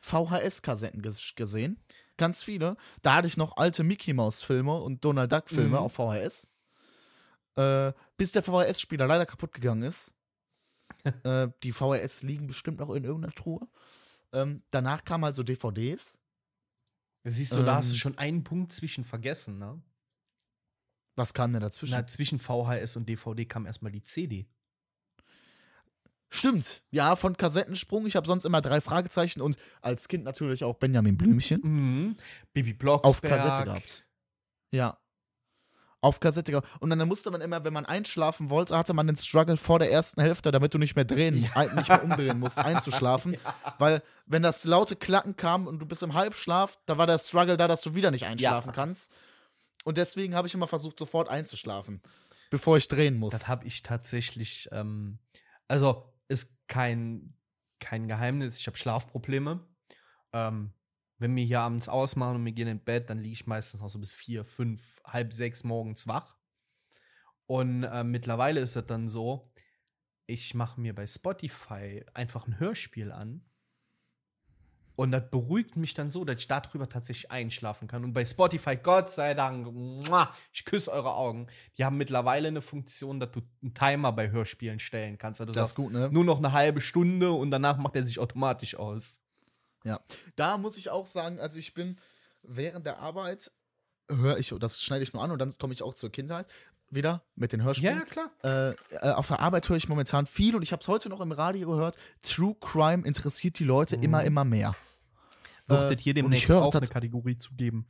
VHS-Kassetten ges gesehen. Ganz viele. Da hatte ich noch alte Mickey Mouse-Filme und Donald Duck-Filme
Mhm.
auf VHS. Äh, bis der VHS-Spieler leider kaputt gegangen ist. (laughs) äh, die VHS liegen bestimmt noch in irgendeiner Truhe. Ähm, danach kamen halt so DVDs.
Siehst du, da hast du
Ähm.
schon einen Punkt zwischen vergessen, ne?
Was kam denn dazwischen?
Na, zwischen VHS und DVD kam erstmal die CD.
Stimmt. Ja, von Kassettensprung. Ich habe sonst immer drei Fragezeichen und als Kind natürlich auch Benjamin Blümchen.
Mhm. Baby Blocksberg.
auf Kassette gehabt. Ja. Auf Kassette. Und dann musste man immer, wenn man einschlafen wollte, hatte man den Struggle vor der ersten Hälfte, damit du nicht mehr drehen, ein, nicht mehr umdrehen musst, einzuschlafen. (laughs) Weil, wenn das laute Klacken kam und du bist im Halbschlaf, da war der Struggle da, dass du wieder nicht einschlafen
Ja.
kannst. Und deswegen habe ich immer versucht, sofort einzuschlafen, bevor ich drehen muss.
Das habe ich tatsächlich, ähm, also ist kein, kein Geheimnis, ich habe Schlafprobleme. Ähm, wenn wir hier abends ausmachen und wir gehen ins Bett, dann liege ich meistens noch so bis vier, fünf, halb sechs morgens wach. Und äh, mittlerweile ist es dann so, ich mache mir bei Spotify einfach ein Hörspiel an. Und das beruhigt mich dann so, dass ich darüber tatsächlich einschlafen kann. Und bei Spotify, Gott sei Dank, ich küsse eure Augen, die haben mittlerweile eine Funktion, dass du einen Timer bei Hörspielen stellen kannst. Also
das ist gut, ne?
nur noch eine halbe Stunde und danach macht er sich automatisch aus.
Ja, da muss ich auch sagen, also ich bin während der Arbeit, höre ich, das schneide ich nur an und dann komme ich auch zur Kindheit wieder mit den Hörspielen.
klar.
Äh, äh, auf der Arbeit höre ich momentan viel und ich habe es heute noch im Radio gehört. True Crime interessiert die Leute
Mhm.
immer, immer mehr.
Wird
Äh,
hier demnächst auch eine Kategorie zu geben.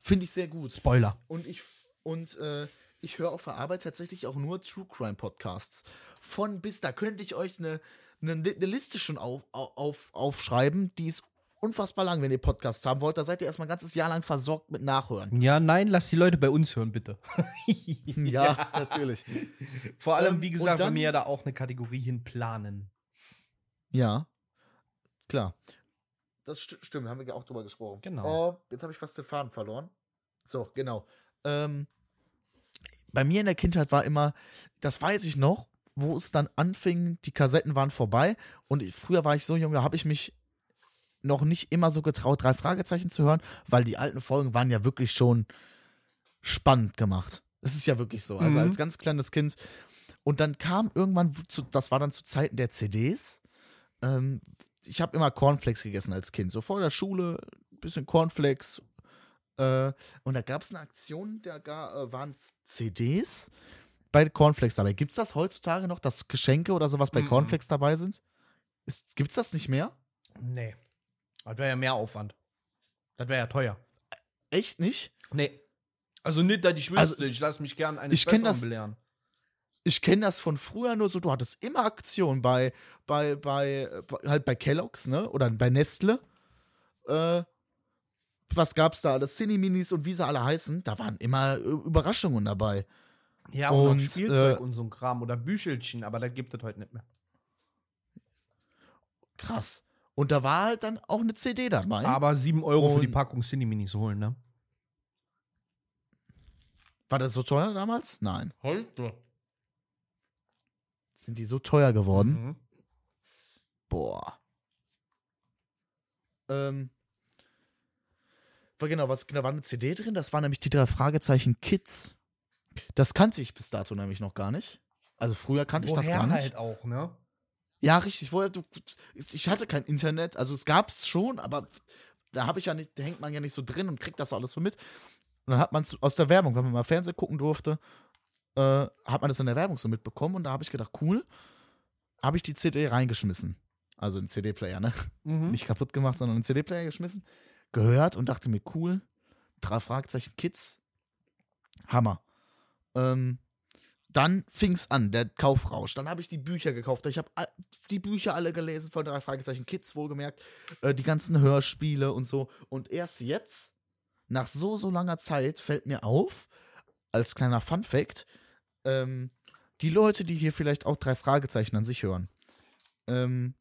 Finde ich sehr gut.
Spoiler.
Und ich, und, äh, ich höre auf der Arbeit tatsächlich auch nur True Crime Podcasts. Von bis, da könnte ich euch eine, eine, eine Liste schon auf, auf, aufschreiben, die ist unfassbar lang, wenn ihr Podcasts haben wollt. Da seid ihr erstmal ein ganzes Jahr lang versorgt mit Nachhören.
Ja, nein, lass die Leute bei uns hören, bitte. (laughs)
Ja, natürlich.
Vor allem,
Ähm,
wie gesagt,
dann-
wenn wir ja da auch eine Kategorie hin planen.
Ja, klar. Das st stimmt, haben wir ja auch drüber gesprochen.
Genau.
Äh, jetzt habe ich fast den Faden verloren. So, genau. Ähm, bei mir in der Kindheit war immer, das weiß ich noch, wo es dann anfing, die Kassetten waren vorbei und ich, früher war ich so jung, da habe ich mich noch nicht immer so getraut, drei Fragezeichen zu hören, weil die alten Folgen waren ja wirklich schon spannend gemacht. Es ist ja wirklich so. Also
Mhm.
als ganz kleines Kind. Und dann kam irgendwann, zu, das war dann zu Zeiten der CDs. Ähm, ich habe immer Cornflakes gegessen als Kind. So vor der Schule, ein bisschen Cornflakes. Äh, und da gab es eine Aktion, da ga- äh, waren CDs bei Cornflakes dabei. Gibt es das heutzutage noch, dass Geschenke oder sowas bei
Mhm.
Cornflakes dabei sind? Gibt es das nicht mehr?
Nee. Das wäre ja mehr Aufwand. Das wäre ja teuer.
Echt nicht?
Nee. Also nicht, dass ich wüsste,
Also,
ich lasse mich gern eines
ich
Besseren
das-
belehren.
Ich kenne das von früher nur so, du hattest immer Aktionen bei, bei, bei, halt bei Kellogg's, ne? Oder bei Nestle. Äh, was gab's da alles? Cine-Minis und wie sie alle heißen, da waren immer Überraschungen dabei.
Ja, und,
Und,
auch Spielzeug
äh,
und so ein Kram oder Büchelchen, aber das gibt es heute nicht mehr.
Krass. Und da war halt dann auch eine CD dabei.
Aber 7 Euro für die
Und-
Packung Cineminis holen, ne?
war das so teuer damals? Nein.
Heute.
Sind die so teuer geworden?
Mhm.
Boah. Ähm. War genau, was genau war eine CD drin? Das waren nämlich die drei Fragezeichen Kids. Das kannte ich bis dato nämlich noch gar nicht. Also früher kannte ich das
Woher
gar nicht.
halt auch, ne?
Ja, richtig. Vorher, du, ich hatte kein Internet, also es gab es schon, aber da habe ich ja nicht, da hängt man ja nicht so drin und kriegt das so alles so mit. Und dann hat man es aus der Werbung, wenn man mal Fernsehen gucken durfte, äh, hat man das in der Werbung so mitbekommen und da habe ich gedacht, cool, habe ich die CD reingeschmissen. Also einen CD-Player, ne?
Mhm.
Nicht kaputt gemacht, sondern einen CD-Player geschmissen, gehört und dachte mir, cool, drei Fragezeichen Kids, Hammer. Ähm, dann fing's an, der Kaufrausch. Dann habe ich die Bücher gekauft. Ich habe die Bücher alle gelesen von drei Fragezeichen Kids, wohlgemerkt. Äh, die ganzen Hörspiele und so. Und erst jetzt, nach so, so langer Zeit, fällt mir auf, als kleiner Fun-Fact, ähm, die Leute, die hier vielleicht auch drei Fragezeichen an sich hören, ähm,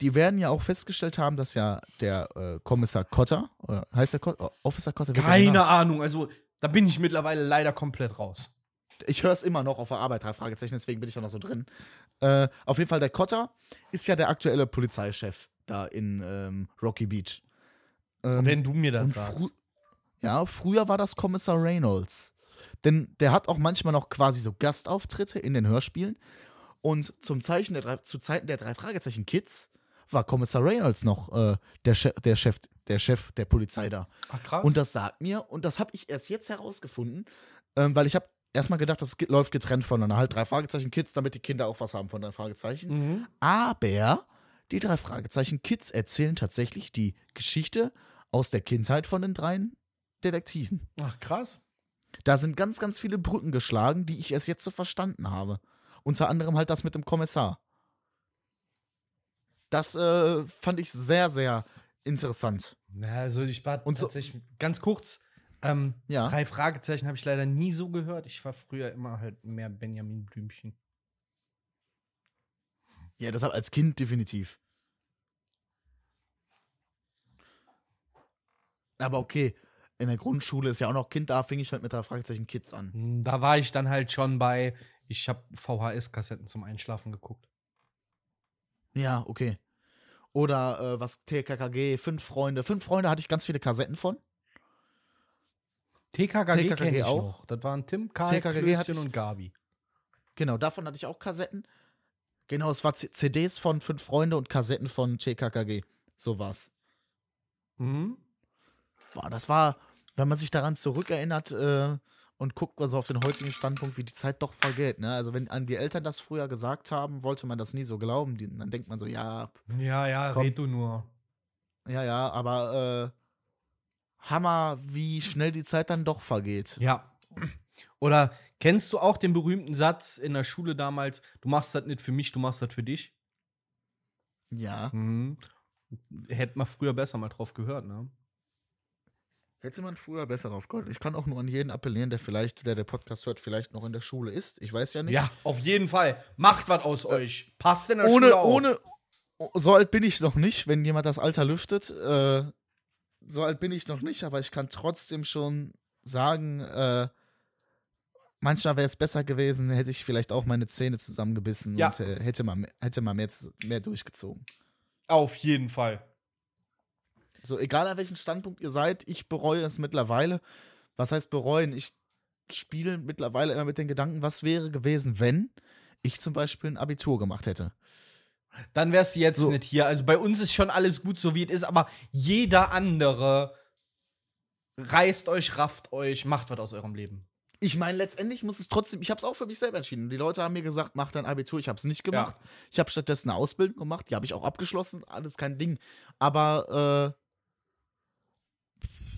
die werden ja auch festgestellt haben, dass ja der äh, Kommissar Cotter, oder heißt der Cotter, Officer Cotter?
Keine? Ahnung, also da bin ich mittlerweile leider komplett raus.
ich höre es immer noch auf der Arbeit, drei Fragezeichen, deswegen bin ich da noch so drin. Äh, auf jeden Fall, der Cotter ist ja der aktuelle Polizeichef da in ähm, Rocky Beach. Ähm,
Wenn du mir das sagst.
ja, früher war das Kommissar Reynolds. Denn der hat auch manchmal noch quasi so Gastauftritte in den Hörspielen. Und zum Zeichen der drei, zu Zeiten der drei Fragezeichen Kids war Kommissar Reynolds noch äh, der, Chef, der, Chef, der Chef der Polizei da.
Ach, krass.
Und das sagt mir, und das habe ich erst jetzt herausgefunden, ähm, weil ich habe erstmal gedacht, das läuft getrennt voneinander. Halt drei Fragezeichen Kids, damit die Kinder auch was haben von drei Fragezeichen.
mhm.
Aber die drei Fragezeichen Kids erzählen tatsächlich die Geschichte aus der Kindheit von den dreien Detektiven.
Ach, krass.
Da sind ganz, ganz viele Brücken geschlagen, die ich erst jetzt so verstanden habe. Unter anderem halt das mit dem Kommissar. Das äh, fand ich sehr, sehr interessant.
Na, also ich war
Und so-
tatsächlich ganz kurz. Ähm,
Ja.
Drei Fragezeichen habe ich leider nie so gehört. Ich war früher immer halt mehr Benjamin Blümchen.
Ja, das als Kind definitiv. Aber okay, in der Grundschule ist ja auch noch Kind, da fing ich halt mit drei Fragezeichen Kids an.
Hm, Da war ich dann halt schon bei, ich habe VHS-Kassetten zum Einschlafen geguckt.
Ja, okay. Oder äh, was TKKG, Fünf Freunde. Fünf Freunde hatte ich ganz viele Kassetten von.
TKKG,
TKKG
kenn ich
auch.
noch. Das waren Tim, Karl, Klößchen
ich-
und Gabi.
Genau, davon hatte ich auch Kassetten. Genau, es war C CDs von Fünf Freunde und Kassetten von TKKG. So war's.
Mhm.
Boah, das war, wenn man sich daran zurückerinnert äh, und guckt, also auf den heutigen Standpunkt, wie die Zeit doch vergeht. Ne? Also, wenn an die Eltern das früher gesagt haben, wollte man das nie so glauben. Die, dann denkt man so, ja,
Ja, ja,
Komm.
red du nur.
ja, ja, aber äh, Hammer, wie schnell die Zeit dann doch vergeht.
Ja. Oder kennst du auch den berühmten Satz in der Schule damals, du machst das nicht für mich, du machst das für dich?
Ja.
Mhm. Hätte man früher besser mal drauf gehört, ne?
Hätte man früher besser drauf gehört. Ich kann auch nur an jeden appellieren, der vielleicht, der der Podcast hört, vielleicht noch in der Schule ist. Ich weiß ja nicht.
Ja, auf jeden Fall. Macht was aus euch. Passt in der
ohne,
Schule auf.
ohne, so alt bin ich noch nicht, wenn jemand das Alter lüftet. Äh, so alt bin ich noch nicht, aber ich kann trotzdem schon sagen, äh, manchmal wäre es besser gewesen, hätte ich vielleicht auch meine Zähne zusammengebissen
Ja.
und äh, hätte man, hätte man mehr, mehr durchgezogen.
Auf jeden Fall.
So, egal an welchem Standpunkt ihr seid, ich bereue es mittlerweile. Was heißt bereuen? Ich spiele mittlerweile immer mit den Gedanken, was wäre gewesen, wenn ich zum Beispiel ein Abitur gemacht hätte.
Dann wär's jetzt
So.
nicht hier. Also bei uns ist schon alles gut, so wie es ist, aber jeder andere reißt euch, rafft euch, macht was aus eurem Leben.
Ich meine, letztendlich muss es trotzdem, ich habe es auch für mich selber entschieden. Die Leute haben mir gesagt, mach dein Abitur. Ich habe es nicht gemacht. Ich habe stattdessen eine Ausbildung gemacht. Die habe ich auch abgeschlossen. Alles kein Ding. Aber äh,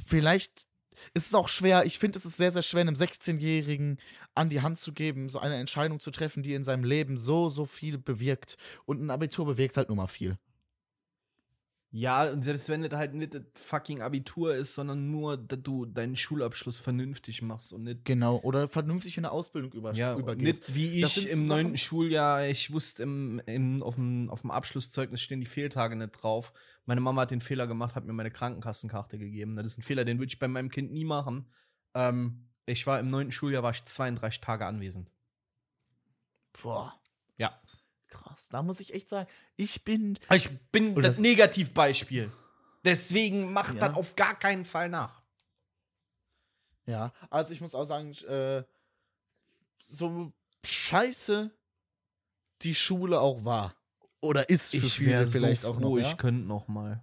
vielleicht ist es auch schwer. Ich finde, es ist sehr, sehr schwer, einem 16-Jährigen an die Hand zu geben, so eine Entscheidung zu treffen, die in seinem Leben so, so viel bewirkt. Und ein Abitur bewirkt halt nur mal viel.
Ja, und selbst wenn das halt nicht das fucking Abitur ist, sondern nur, dass du deinen Schulabschluss vernünftig machst und nicht
Genau. Oder vernünftig in eine Ausbildung über
Ja,
übergehst.
nicht wie ich im neunten Schuljahr, ich wusste im, im, auf, dem, auf dem Abschlusszeugnis stehen die Fehltage nicht drauf. Meine Mama hat den Fehler gemacht, hat mir meine Krankenkassenkarte gegeben. Das ist ein Fehler, den würde ich bei meinem Kind nie machen. Ähm, ich war im neunten Schuljahr, war ich 32 Tage anwesend.
Boah.
Ja.
Krass. Da muss ich echt sagen, ich bin
Ich bin das,
das-
Negativbeispiel. Deswegen macht
Ja.
das auf gar keinen Fall nach.
Ja, also ich muss auch sagen, äh, so scheiße die Schule auch war. Oder ist für
Ich
viele vielleicht
so
auch noch. Ja?
ich könnte noch mal.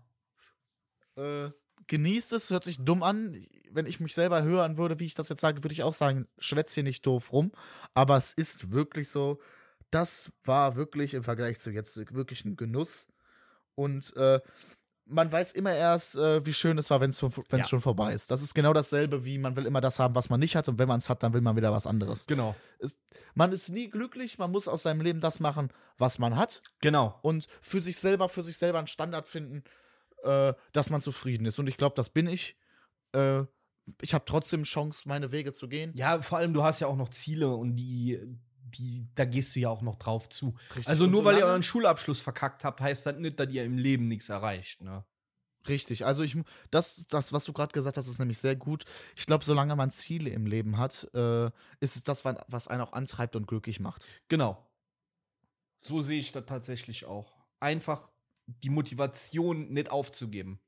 Äh, genießt es, hört sich dumm an. Wenn ich mich selber hören würde, wie ich das jetzt sage, würde ich auch sagen, schwätz hier nicht doof rum. Aber es ist wirklich so, das war wirklich im Vergleich zu jetzt wirklich ein Genuss. Und äh, man weiß immer erst, äh, wie schön es war, wenn es
Ja.
schon vorbei ist. Das ist genau dasselbe, wie man will immer das haben, was man nicht hat. Und wenn man es hat, dann will man wieder was anderes.
Genau.
Man ist nie glücklich, man muss aus seinem Leben das machen, was man hat.
Genau.
Und für sich selber, für sich selber einen Standard finden, äh, dass man zufrieden ist. Und ich glaube, das bin ich. Äh, ich habe trotzdem Chance, meine Wege zu gehen.
Ja, vor allem, du hast ja auch noch Ziele und die, die, da gehst du ja auch noch drauf zu.
Richtig.
Also nur weil ihr euren Schulabschluss verkackt habt, heißt das nicht, dass ihr im Leben nichts erreicht, ne?
Richtig, also ich, das, das, was du gerade gesagt hast, ist nämlich sehr gut. Ich glaube, solange man Ziele im Leben hat, äh, ist es das, wa- was einen auch antreibt und glücklich macht.
Genau. So sehe ich das tatsächlich auch. Einfach die Motivation nicht aufzugeben.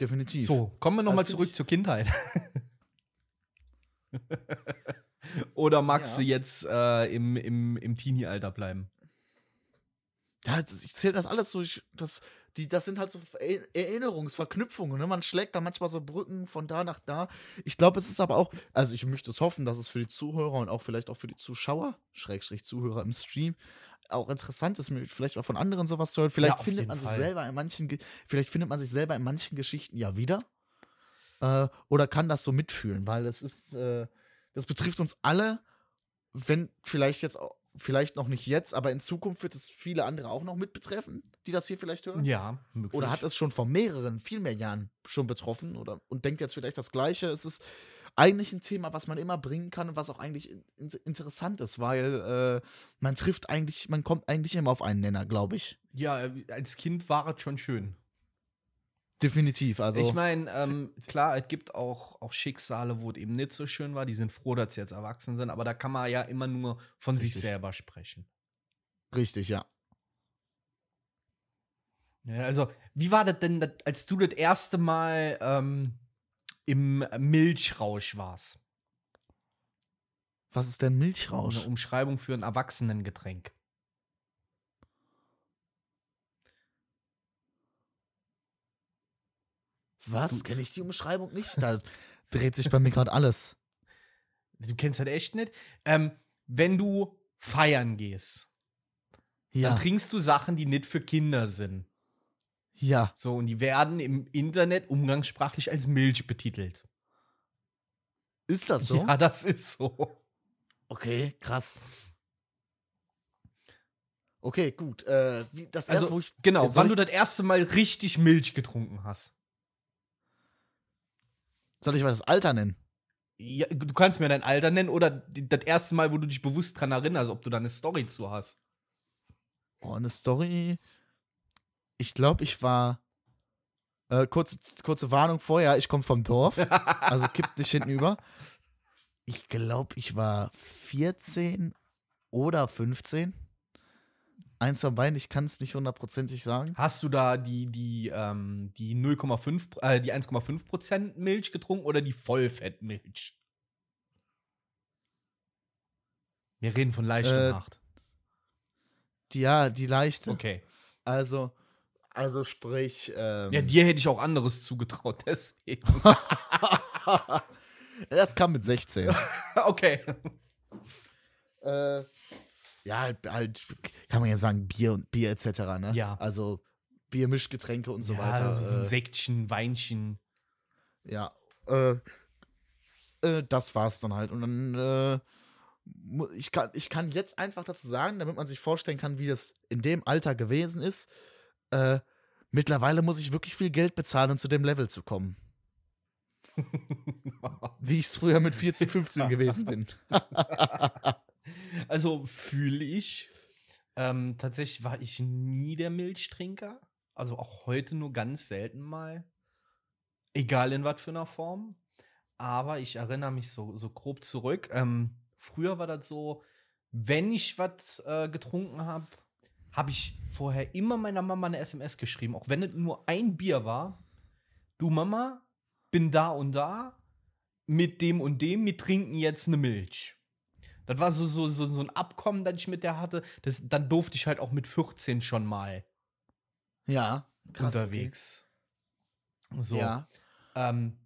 Definitiv.
So, kommen wir nochmal
Also
zurück zur Kindheit. (laughs) (laughs) Oder magst
Ja.
du jetzt äh, im, im, im Teenie-Alter bleiben?
Ja, ich zähle das alles so, ich, das, die, das sind halt so Er- Erinnerungsverknüpfungen. Ne? Man schlägt da manchmal so Brücken von da nach da. Ich glaube, es ist aber auch, also ich möchte es hoffen, dass es für die Zuhörer und auch vielleicht auch für die Zuschauer, Schrägstrich Zuhörer im Stream, auch interessant ist, vielleicht auch von anderen sowas zu hören. Vielleicht
auf
findet man sich
Fall.
selber in manchen, vielleicht findet man sich selber in manchen Geschichten ja wieder. Äh, oder kann das so mitfühlen, weil es ist, äh, das betrifft uns alle, wenn vielleicht jetzt auch, vielleicht noch nicht jetzt, aber in Zukunft wird es viele andere auch noch mit betreffen, die das hier vielleicht hören.
Ja, möglich.
Oder hat es schon vor mehreren, viel mehr Jahren schon betroffen oder und denkt jetzt vielleicht das Gleiche? Es ist eigentlich ein Thema, was man immer bringen kann und was auch eigentlich in, in, interessant ist, weil äh, man trifft eigentlich, man kommt eigentlich immer auf einen Nenner, glaube ich.
Ja, äh, als Kind war es schon schön.
Definitiv. Also
ich meine, ähm, klar, es gibt auch, auch Schicksale, wo es eben nicht so schön war. Die sind froh, dass sie jetzt erwachsen sind, aber da kann man ja immer nur von sich
Richtig.
selber sprechen.
richtig, ja.
Ja, also, wie war das denn, als du das erste Mal ähm, im Milchrausch warst?
Was ist denn Milchrausch?
Eine Umschreibung für ein Erwachsenengetränk.
Was? Kenne ich die Umschreibung nicht? Da (laughs) dreht sich bei mir gerade alles.
Du kennst das echt nicht? Ähm, wenn du feiern gehst,
Ja.
dann trinkst du Sachen, die nicht für Kinder sind.
Ja.
So, und die werden im Internet umgangssprachlich als Milch betitelt.
Ist das so?
Ja, das ist so.
Okay, krass. Okay, gut. Äh, wie, das
Also,
erste, wo ich.
genau, wann du das erste Mal richtig Milch getrunken hast.
Soll ich mal das Alter nennen?
Ja, du kannst mir dein Alter nennen oder das erste Mal, wo du dich bewusst dran erinnerst, ob du da eine Story zu hast.
Oh, eine Story. Ich glaube, ich war. Äh, kurze, kurze Warnung vorher, ich komme vom Dorf. (laughs) also kippt nicht hinten über. Ich glaube, ich war 14 oder 15. Eins von beiden, ich kann es nicht hundertprozentig sagen.
Hast du da die, die, ähm, die 0,5, äh, die 1,5% Milch getrunken oder die Vollfettmilch? Wir reden von leichter
Äh,
Nacht.
Die, ja, die leichte.
Okay.
Also, also sprich. Ähm,
Ja, dir hätte ich auch anderes zugetraut, (laughs) deswegen. (laughs)
das kam mit 16. (laughs)
okay.
äh, ja, halt, halt, kann man ja sagen, Bier und Bier etc. Ne?
Ja.
Also Bier, Mischgetränke und so
ja,
weiter.
so ein
äh,
Säckchen, Weinchen.
Ja, äh, äh, das war's dann halt. Und dann, äh, ich kann, ich kann jetzt einfach dazu sagen, damit man sich vorstellen kann, wie das in dem Alter gewesen ist. Äh, mittlerweile muss ich wirklich viel Geld bezahlen, um zu dem Level zu kommen. (laughs) Wie ich es früher mit 14, 15 gewesen bin. (laughs) (laughs)
Also fühle ich. Ähm, tatsächlich war ich nie der Milchtrinker. Also auch heute nur ganz selten mal. Egal in was für einer Form. Aber ich erinnere mich so, so grob zurück. Ähm, früher war das so, wenn ich was äh, getrunken habe, habe ich vorher immer meiner Mama eine SMS geschrieben, auch wenn es nur ein Bier war. Du Mama, bin da und da mit dem und dem, wir trinken jetzt eine Milch. Das war so, so, so, so ein Abkommen, das ich mit der hatte. Das, dann durfte ich halt auch mit 14 schon mal
Ja, krass.
unterwegs. So.
Ja.
Ähm,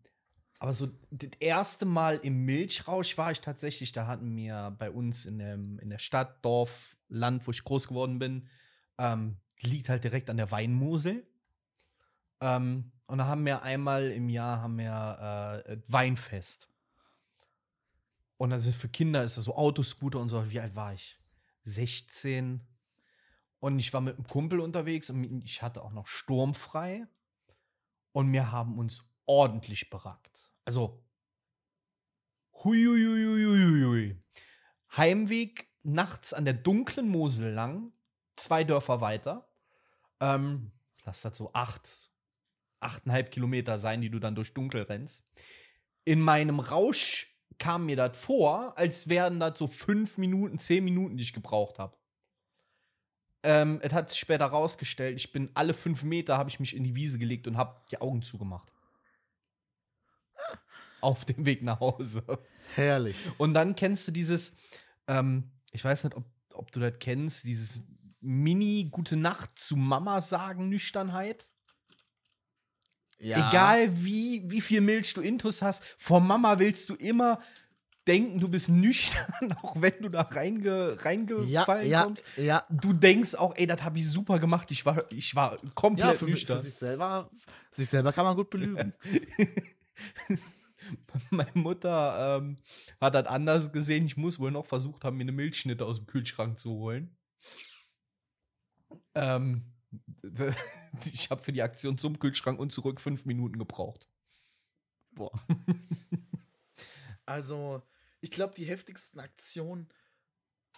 aber so das erste Mal im Milchrausch war ich tatsächlich, da hatten wir bei uns in, dem, in der Stadt, Dorf, Land, wo ich groß geworden bin, ähm, liegt halt direkt an der Weinmosel. Ähm, und da haben wir einmal im Jahr haben wir äh, Weinfest. Und dann für Kinder ist das so Autoscooter und so. Wie alt war ich? 16. Und ich war mit einem Kumpel unterwegs und ich hatte auch noch sturmfrei. Und wir haben uns ordentlich berackt. Also, huiuiuiuiui. Heimweg nachts an der dunklen Mosel lang, zwei Dörfer weiter. Ähm, lass das so acht, achteinhalb Kilometer sein, die du dann durch Dunkel rennst. In meinem Rausch kam mir das vor, als wären das so fünf Minuten, zehn Minuten, die ich gebraucht habe. Ähm, es hat sich später rausgestellt, ich bin alle fünf Meter, habe ich mich in die Wiese gelegt und habe die Augen zugemacht. (laughs) Auf dem Weg nach Hause.
Herrlich.
Und dann kennst du dieses, ähm, ich weiß nicht, ob, ob du das kennst, dieses Mini-Gute Nacht zu Mama sagen Nüchternheit.
Ja.
Egal wie, wie viel Milch du intus hast, vor Mama willst du immer denken, du bist nüchtern, (laughs) auch wenn du da reinge, reingefallen
ja,
kommst.
ja.
Du denkst auch, ey, das habe ich super gemacht. Ich war, ich war komplett
Ja, für, mich, für
nüchtern.
sich selber, sich selber kann man gut belügen. (laughs)
Meine Mutter ähm, hat das anders gesehen. Ich muss wohl noch versucht haben, mir eine Milchschnitte aus dem Kühlschrank zu holen. Ähm, (laughs) (laughs) ich habe für die Aktion zum Kühlschrank und zurück fünf Minuten gebraucht.
Boah. (laughs) also, ich glaube, die heftigsten Aktionen,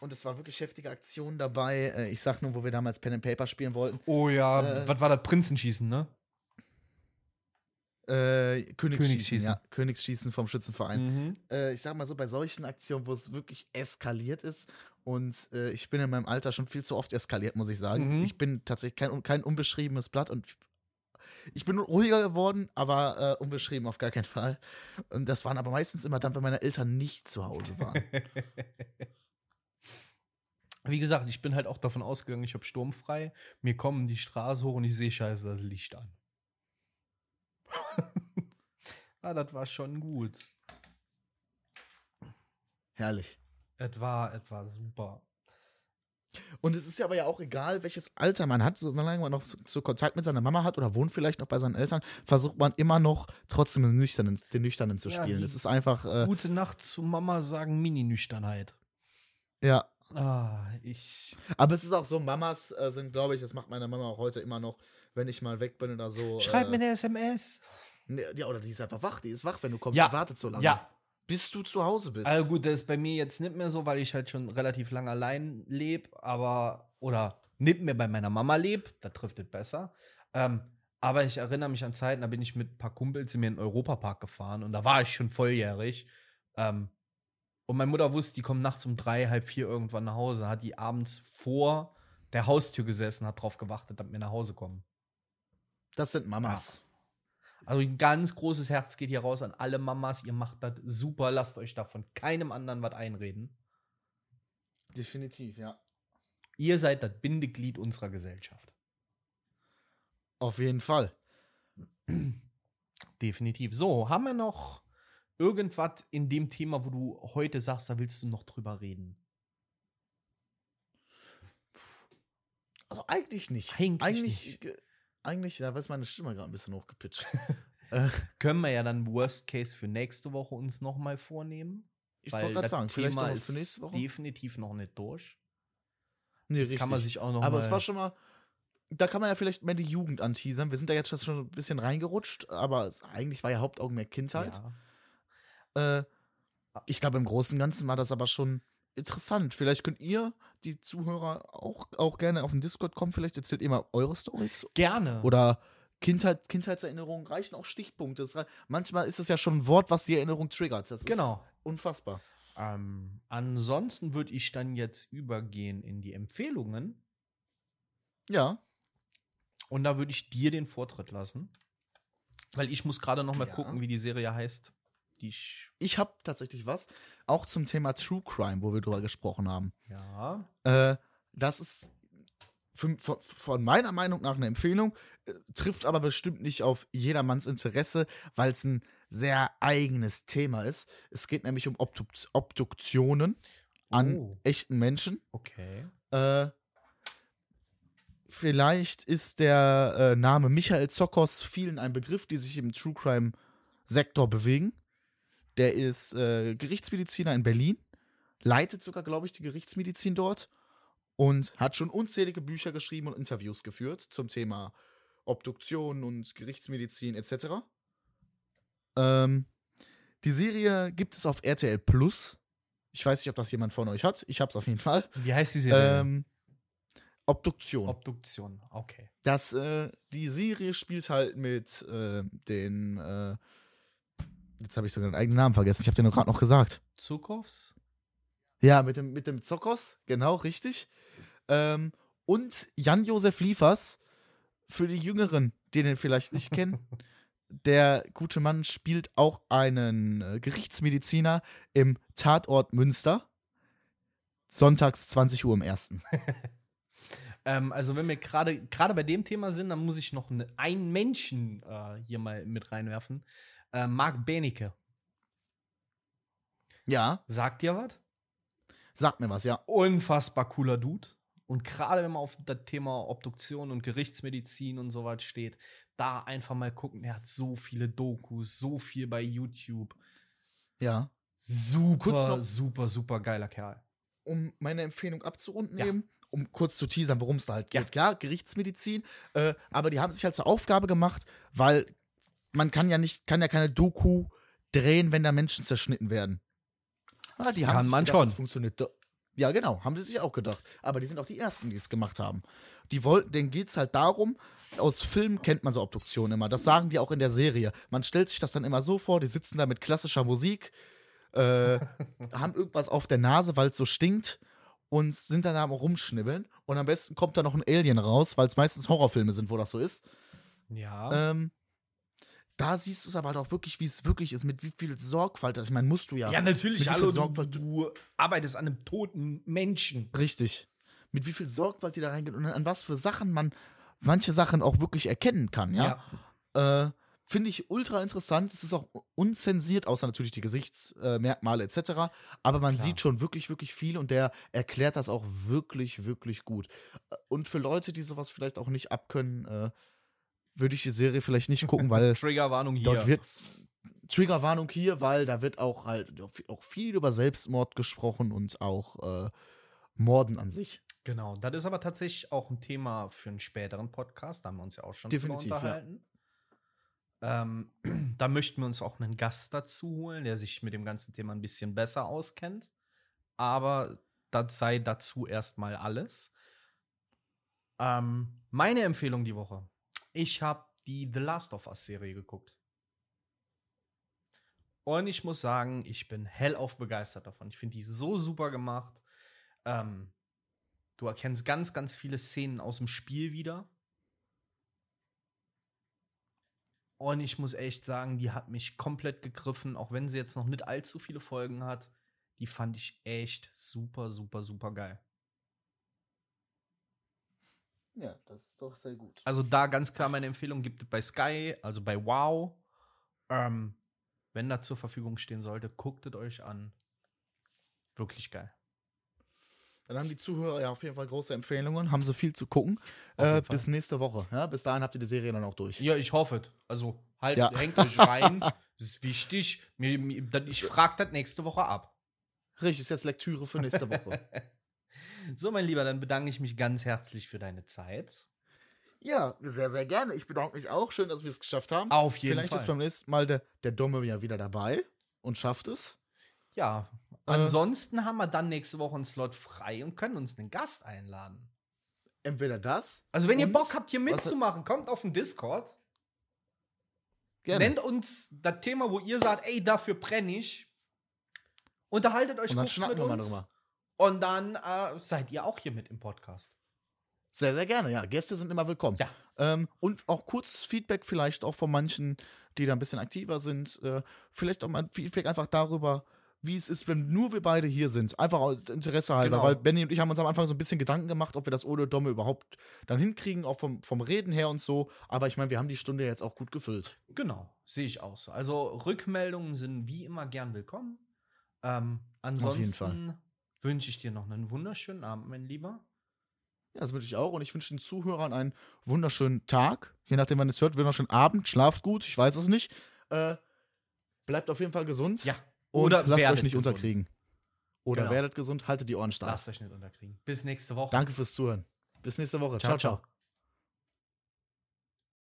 und es war wirklich heftige Aktionen dabei, äh, ich sag nur, wo wir damals Pen and Paper spielen wollten,
Oh ja,
Äh.
was war das? Prinzenschießen, ne?
äh, Königsschießen,
Königsschießen.
ja, Königsschießen vom Schützenverein.
Mhm.
Äh, ich sag mal so, bei solchen Aktionen, wo es wirklich eskaliert ist, und äh, ich bin in meinem Alter schon viel zu oft eskaliert, muss ich sagen.
Mhm.
Ich bin tatsächlich kein, kein unbeschriebenes Blatt und ich bin ruhiger geworden, aber äh, unbeschrieben auf gar keinen Fall. Und das waren aber meistens immer dann, wenn meine Eltern nicht zu Hause waren. (laughs)
Wie gesagt, ich bin halt auch davon ausgegangen, ich habe sturmfrei. Mir kommen die Straße hoch und ich sehe scheiße das Licht an. (laughs) ah, das war schon gut.
Herrlich.
Es war, es war super.
Und es ist ja aber ja auch egal, welches Alter man hat, solange man noch so, so Kontakt mit seiner Mama hat oder wohnt vielleicht noch bei seinen Eltern, versucht man immer noch trotzdem den Nüchternen, den Nüchternen zu
Ja,
spielen. Es ist einfach, äh,
Gute Nacht zu Mama sagen Mini-Nüchternheit.
ja.
Ah, ich.
Aber es ist auch so, Mamas äh, sind, glaube ich, das macht meine Mama auch heute immer noch, wenn ich mal weg bin oder so.
Schreib
äh,
mir eine SMS.
ne, Ja, oder die ist einfach wach, die ist wach, wenn du kommst,
Ja.
die wartet so lange.
Ja.
Bis du zu Hause bist.
Also gut, das ist bei mir jetzt nicht mehr so, weil ich halt schon relativ lange allein lebe, aber oder nicht mehr bei meiner Mama lebe, da trifft es besser. Ähm, aber ich erinnere mich an Zeiten, da bin ich mit ein paar Kumpels in mir in den Europapark gefahren und da war ich schon volljährig. Ähm, und meine Mutter wusste, die kommt nachts um drei, halb vier irgendwann nach Hause. Hat die abends vor der Haustür gesessen, hat drauf gewartet, damit wir nach Hause kommen.
das sind Mamas.
Also ein ganz großes Herz geht hier raus an alle Mamas. Ihr macht das super. Lasst euch da von keinem anderen was einreden.
Definitiv, ja.
Ihr seid das Bindeglied unserer Gesellschaft.
Auf jeden Fall. (clears throat)
Definitiv. So, haben wir noch irgendwas in dem Thema, wo du heute sagst, da willst du noch drüber reden?
Also eigentlich nicht.
Eigentlich
eigentlich,
nicht.
Ge- eigentlich, da ist meine Stimme gerade ein bisschen hochgepitcht. (laughs)
Können wir ja dann Worst Case für nächste Woche uns noch mal vornehmen?
Ich wollte gerade
das
sagen, vielleicht
Thema
noch
ist
für nächste Woche.
definitiv noch nicht durch.
Nee, richtig.
Kann man sich auch noch
Aber es war schon mal, da kann man ja vielleicht mehr die Jugend anteasern. Wir sind da jetzt schon ein bisschen reingerutscht, aber es, eigentlich war ja Hauptaugenmerk Kindheit.
ja.
Äh, ich glaube, im Großen und Ganzen war das aber schon interessant. Vielleicht könnt ihr, die Zuhörer, auch, auch gerne auf den Discord kommen. Vielleicht erzählt ihr mal eure Stories.
Gerne.
Oder Kindheit, Kindheitserinnerungen reichen auch Stichpunkte. Es rei- manchmal ist es ja schon ein Wort, was die Erinnerung triggert. Das
Genau.
ist unfassbar.
Ähm, ansonsten würde ich dann jetzt übergehen in die Empfehlungen.
Ja.
Und da würde ich dir den Vortritt lassen. Weil ich muss gerade noch mal
Ja.
gucken, wie die Serie heißt. Die ich,
Ich habe tatsächlich was, auch zum Thema True Crime, wo wir drüber gesprochen haben.
ja.
Äh, das ist von, von, von meiner Meinung nach eine Empfehlung, äh, trifft aber bestimmt nicht auf jedermanns Interesse, weil es ein sehr eigenes Thema ist. Es geht nämlich um Obduk Obduktionen an
Oh.
echten Menschen.
Okay.
Äh, vielleicht ist der äh, Name Michael Zokos vielen ein Begriff, die sich im True Crime Sektor bewegen. Der ist äh, Gerichtsmediziner in Berlin, leitet sogar, glaube ich, die Gerichtsmedizin dort und hat schon unzählige Bücher geschrieben und Interviews geführt zum Thema Obduktion und Gerichtsmedizin etc. Ähm, die Serie gibt es auf RTL Plus. Ich weiß nicht, ob das jemand von euch hat. Ich habe es auf jeden Fall.
Wie heißt die Serie?
Ähm, Obduktion.
Obduktion. Okay.
das, äh, die Serie spielt halt mit äh, den, äh, jetzt habe ich sogar den eigenen Namen vergessen, ich habe den gerade noch gesagt.
Zukunfts?
Ja, mit dem, mit dem Zokos, genau, richtig. Ähm, und Jan-Josef Liefers, für die Jüngeren, die den vielleicht nicht (laughs) kennen. Der gute Mann spielt auch einen äh, Gerichtsmediziner im Tatort Münster. Sonntags 20 Uhr im ersten. (laughs)
Ähm, also wenn wir gerade gerade bei dem Thema sind, dann muss ich noch ne, einen Menschen äh, hier mal mit reinwerfen. Äh, Marc Benecke.
Ja,
Sagt dir was?
sagt mir was, ja.
Unfassbar cooler Dude. Und gerade wenn man auf das Thema Obduktion und Gerichtsmedizin und so was steht, da einfach mal gucken. Er hat so viele Dokus, so viel bei YouTube.
Ja.
Super, super, super geiler Kerl.
um meine Empfehlung abzurunden
Ja.
eben, um kurz zu teasern, worum es da halt
Ja.
geht. Ja, Gerichtsmedizin, äh, aber die haben sich halt zur Aufgabe gemacht, weil man kann ja nicht, kann ja keine Doku drehen, wenn da Menschen zerschnitten werden. Ja, die
Kann
sich
man
gedacht,
schon.
Das funktioniert. Ja, genau, haben sie sich auch gedacht. Aber die sind auch die Ersten, die es gemacht haben. Die wollten, denen geht es halt darum, aus Filmen kennt man so Obduktionen immer. Das sagen die auch in der Serie. Man stellt sich das dann immer so vor, die sitzen da mit klassischer Musik, äh, (laughs) haben irgendwas auf der Nase, weil es so stinkt und sind dann da am rumschnibbeln. Und am besten kommt da noch ein Alien raus, weil es meistens Horrorfilme sind, wo das so ist.
Ja.
Ähm, da siehst du es aber doch wirklich, wie es wirklich ist, mit wie viel Sorgfalt. das- Ich meine, musst du ja.
ja, natürlich. Hallo, du,
Sorgfalt-
du arbeitest an einem toten Menschen.
Richtig. Mit wie viel Sorgfalt die da reingeht und an was für Sachen man manche Sachen auch wirklich erkennen kann, ja. Äh, Finde ich ultra interessant. Es ist auch unzensiert, außer natürlich die Gesichtsmerkmale etc. Aber man
Klar.
sieht schon wirklich, wirklich viel und der erklärt das auch wirklich, wirklich gut. Und für Leute, die sowas vielleicht auch nicht abkönnen, äh, würde ich die Serie vielleicht nicht gucken, (laughs) weil
Triggerwarnung hier.
dort wird Triggerwarnung hier, weil da wird auch halt auch viel über Selbstmord gesprochen und auch äh, Morden an sich.
Genau, das ist aber tatsächlich auch ein Thema für einen späteren Podcast. Da haben wir uns ja auch schon
Definitiv,
drüber
ja.
unterhalten. Ähm, (clears throat) da möchten wir uns auch einen Gast dazu holen, der sich mit dem ganzen Thema ein bisschen besser auskennt. Aber das sei dazu erstmal alles. Ähm, meine Empfehlung die Woche. Ich habe die The Last of Us Serie geguckt. Und ich muss sagen, ich bin hellauf begeistert davon. Ich finde die so super gemacht. Ähm, du erkennst ganz, ganz viele Szenen aus dem Spiel wieder. Und ich muss echt sagen, die hat mich komplett gegriffen, auch wenn sie jetzt noch nicht allzu viele Folgen hat. Die fand ich echt super, super, super geil.
Ja, das ist doch sehr gut.
Also da ganz klar meine Empfehlung gibt es bei Sky, also bei Wow. Ähm, wenn da zur Verfügung stehen sollte, guckt es euch an. Wirklich geil.
Dann haben die Zuhörer ja auf jeden Fall große Empfehlungen, haben sie viel zu gucken. Äh, bis nächste Woche. Ja? Bis dahin habt ihr die Serie dann auch durch.
Ja, ich hoffe es. Also halt,
Ja.
hängt euch rein. (laughs) Das ist wichtig. Ich frage das nächste Woche ab.
Richtig, ist jetzt Lektüre für nächste Woche. (laughs)
So, mein Lieber, dann bedanke ich mich ganz herzlich für deine Zeit.
ja, sehr, sehr gerne. Ich bedanke mich auch. Schön, dass wir es geschafft haben.
Auf jeden
Vielleicht
Fall.
ist beim nächsten Mal der, der Dumme ja wieder dabei und schafft es.
Ja,
Äh.
ansonsten haben wir dann nächste Woche einen Slot frei und können uns einen Gast einladen.
Entweder das.
Also, wenn ihr Bock habt, hier mitzumachen, kommt auf den Discord.
Gerne.
Nennt uns das Thema, wo ihr sagt, ey, dafür brenne ich. Unterhaltet euch
Und dann
kurz mit
wir mal
uns.
drüber.
Und dann äh, seid ihr auch hier mit im Podcast.
Sehr, sehr gerne. Ja, Gäste sind immer willkommen.
Ja.
Ähm, und auch kurzes Feedback vielleicht auch von manchen, die da ein bisschen aktiver sind. Äh, vielleicht auch mal ein Feedback einfach darüber, wie es ist, wenn nur wir beide hier sind. Einfach aus Interesse halber.
Genau.
Weil Benny und ich haben uns am Anfang so ein bisschen Gedanken gemacht, ob wir das ohne Domme überhaupt dann hinkriegen, auch vom, vom Reden her und so. Aber ich meine, wir haben die Stunde jetzt auch gut gefüllt.
Genau, sehe ich auch so. Also Rückmeldungen sind wie immer gern willkommen. Ähm, ansonsten
Fall.
Wünsche ich dir noch einen wunderschönen Abend, mein Lieber.
Ja, das wünsche ich auch. Und ich wünsche den Zuhörern einen wunderschönen Tag. Je nachdem, wann ihr es hört, wunderschönen Abend. Schlaft gut, ich weiß es nicht. Äh, bleibt auf jeden Fall gesund.
Ja.
Und
Oder
lasst
werdet
euch nicht
gesund.
unterkriegen. Oder
Genau.
werdet gesund, haltet die Ohren stark.
Lasst euch nicht unterkriegen. Bis nächste Woche.
Danke fürs Zuhören. Bis nächste Woche. Ciao. ciao.
ciao.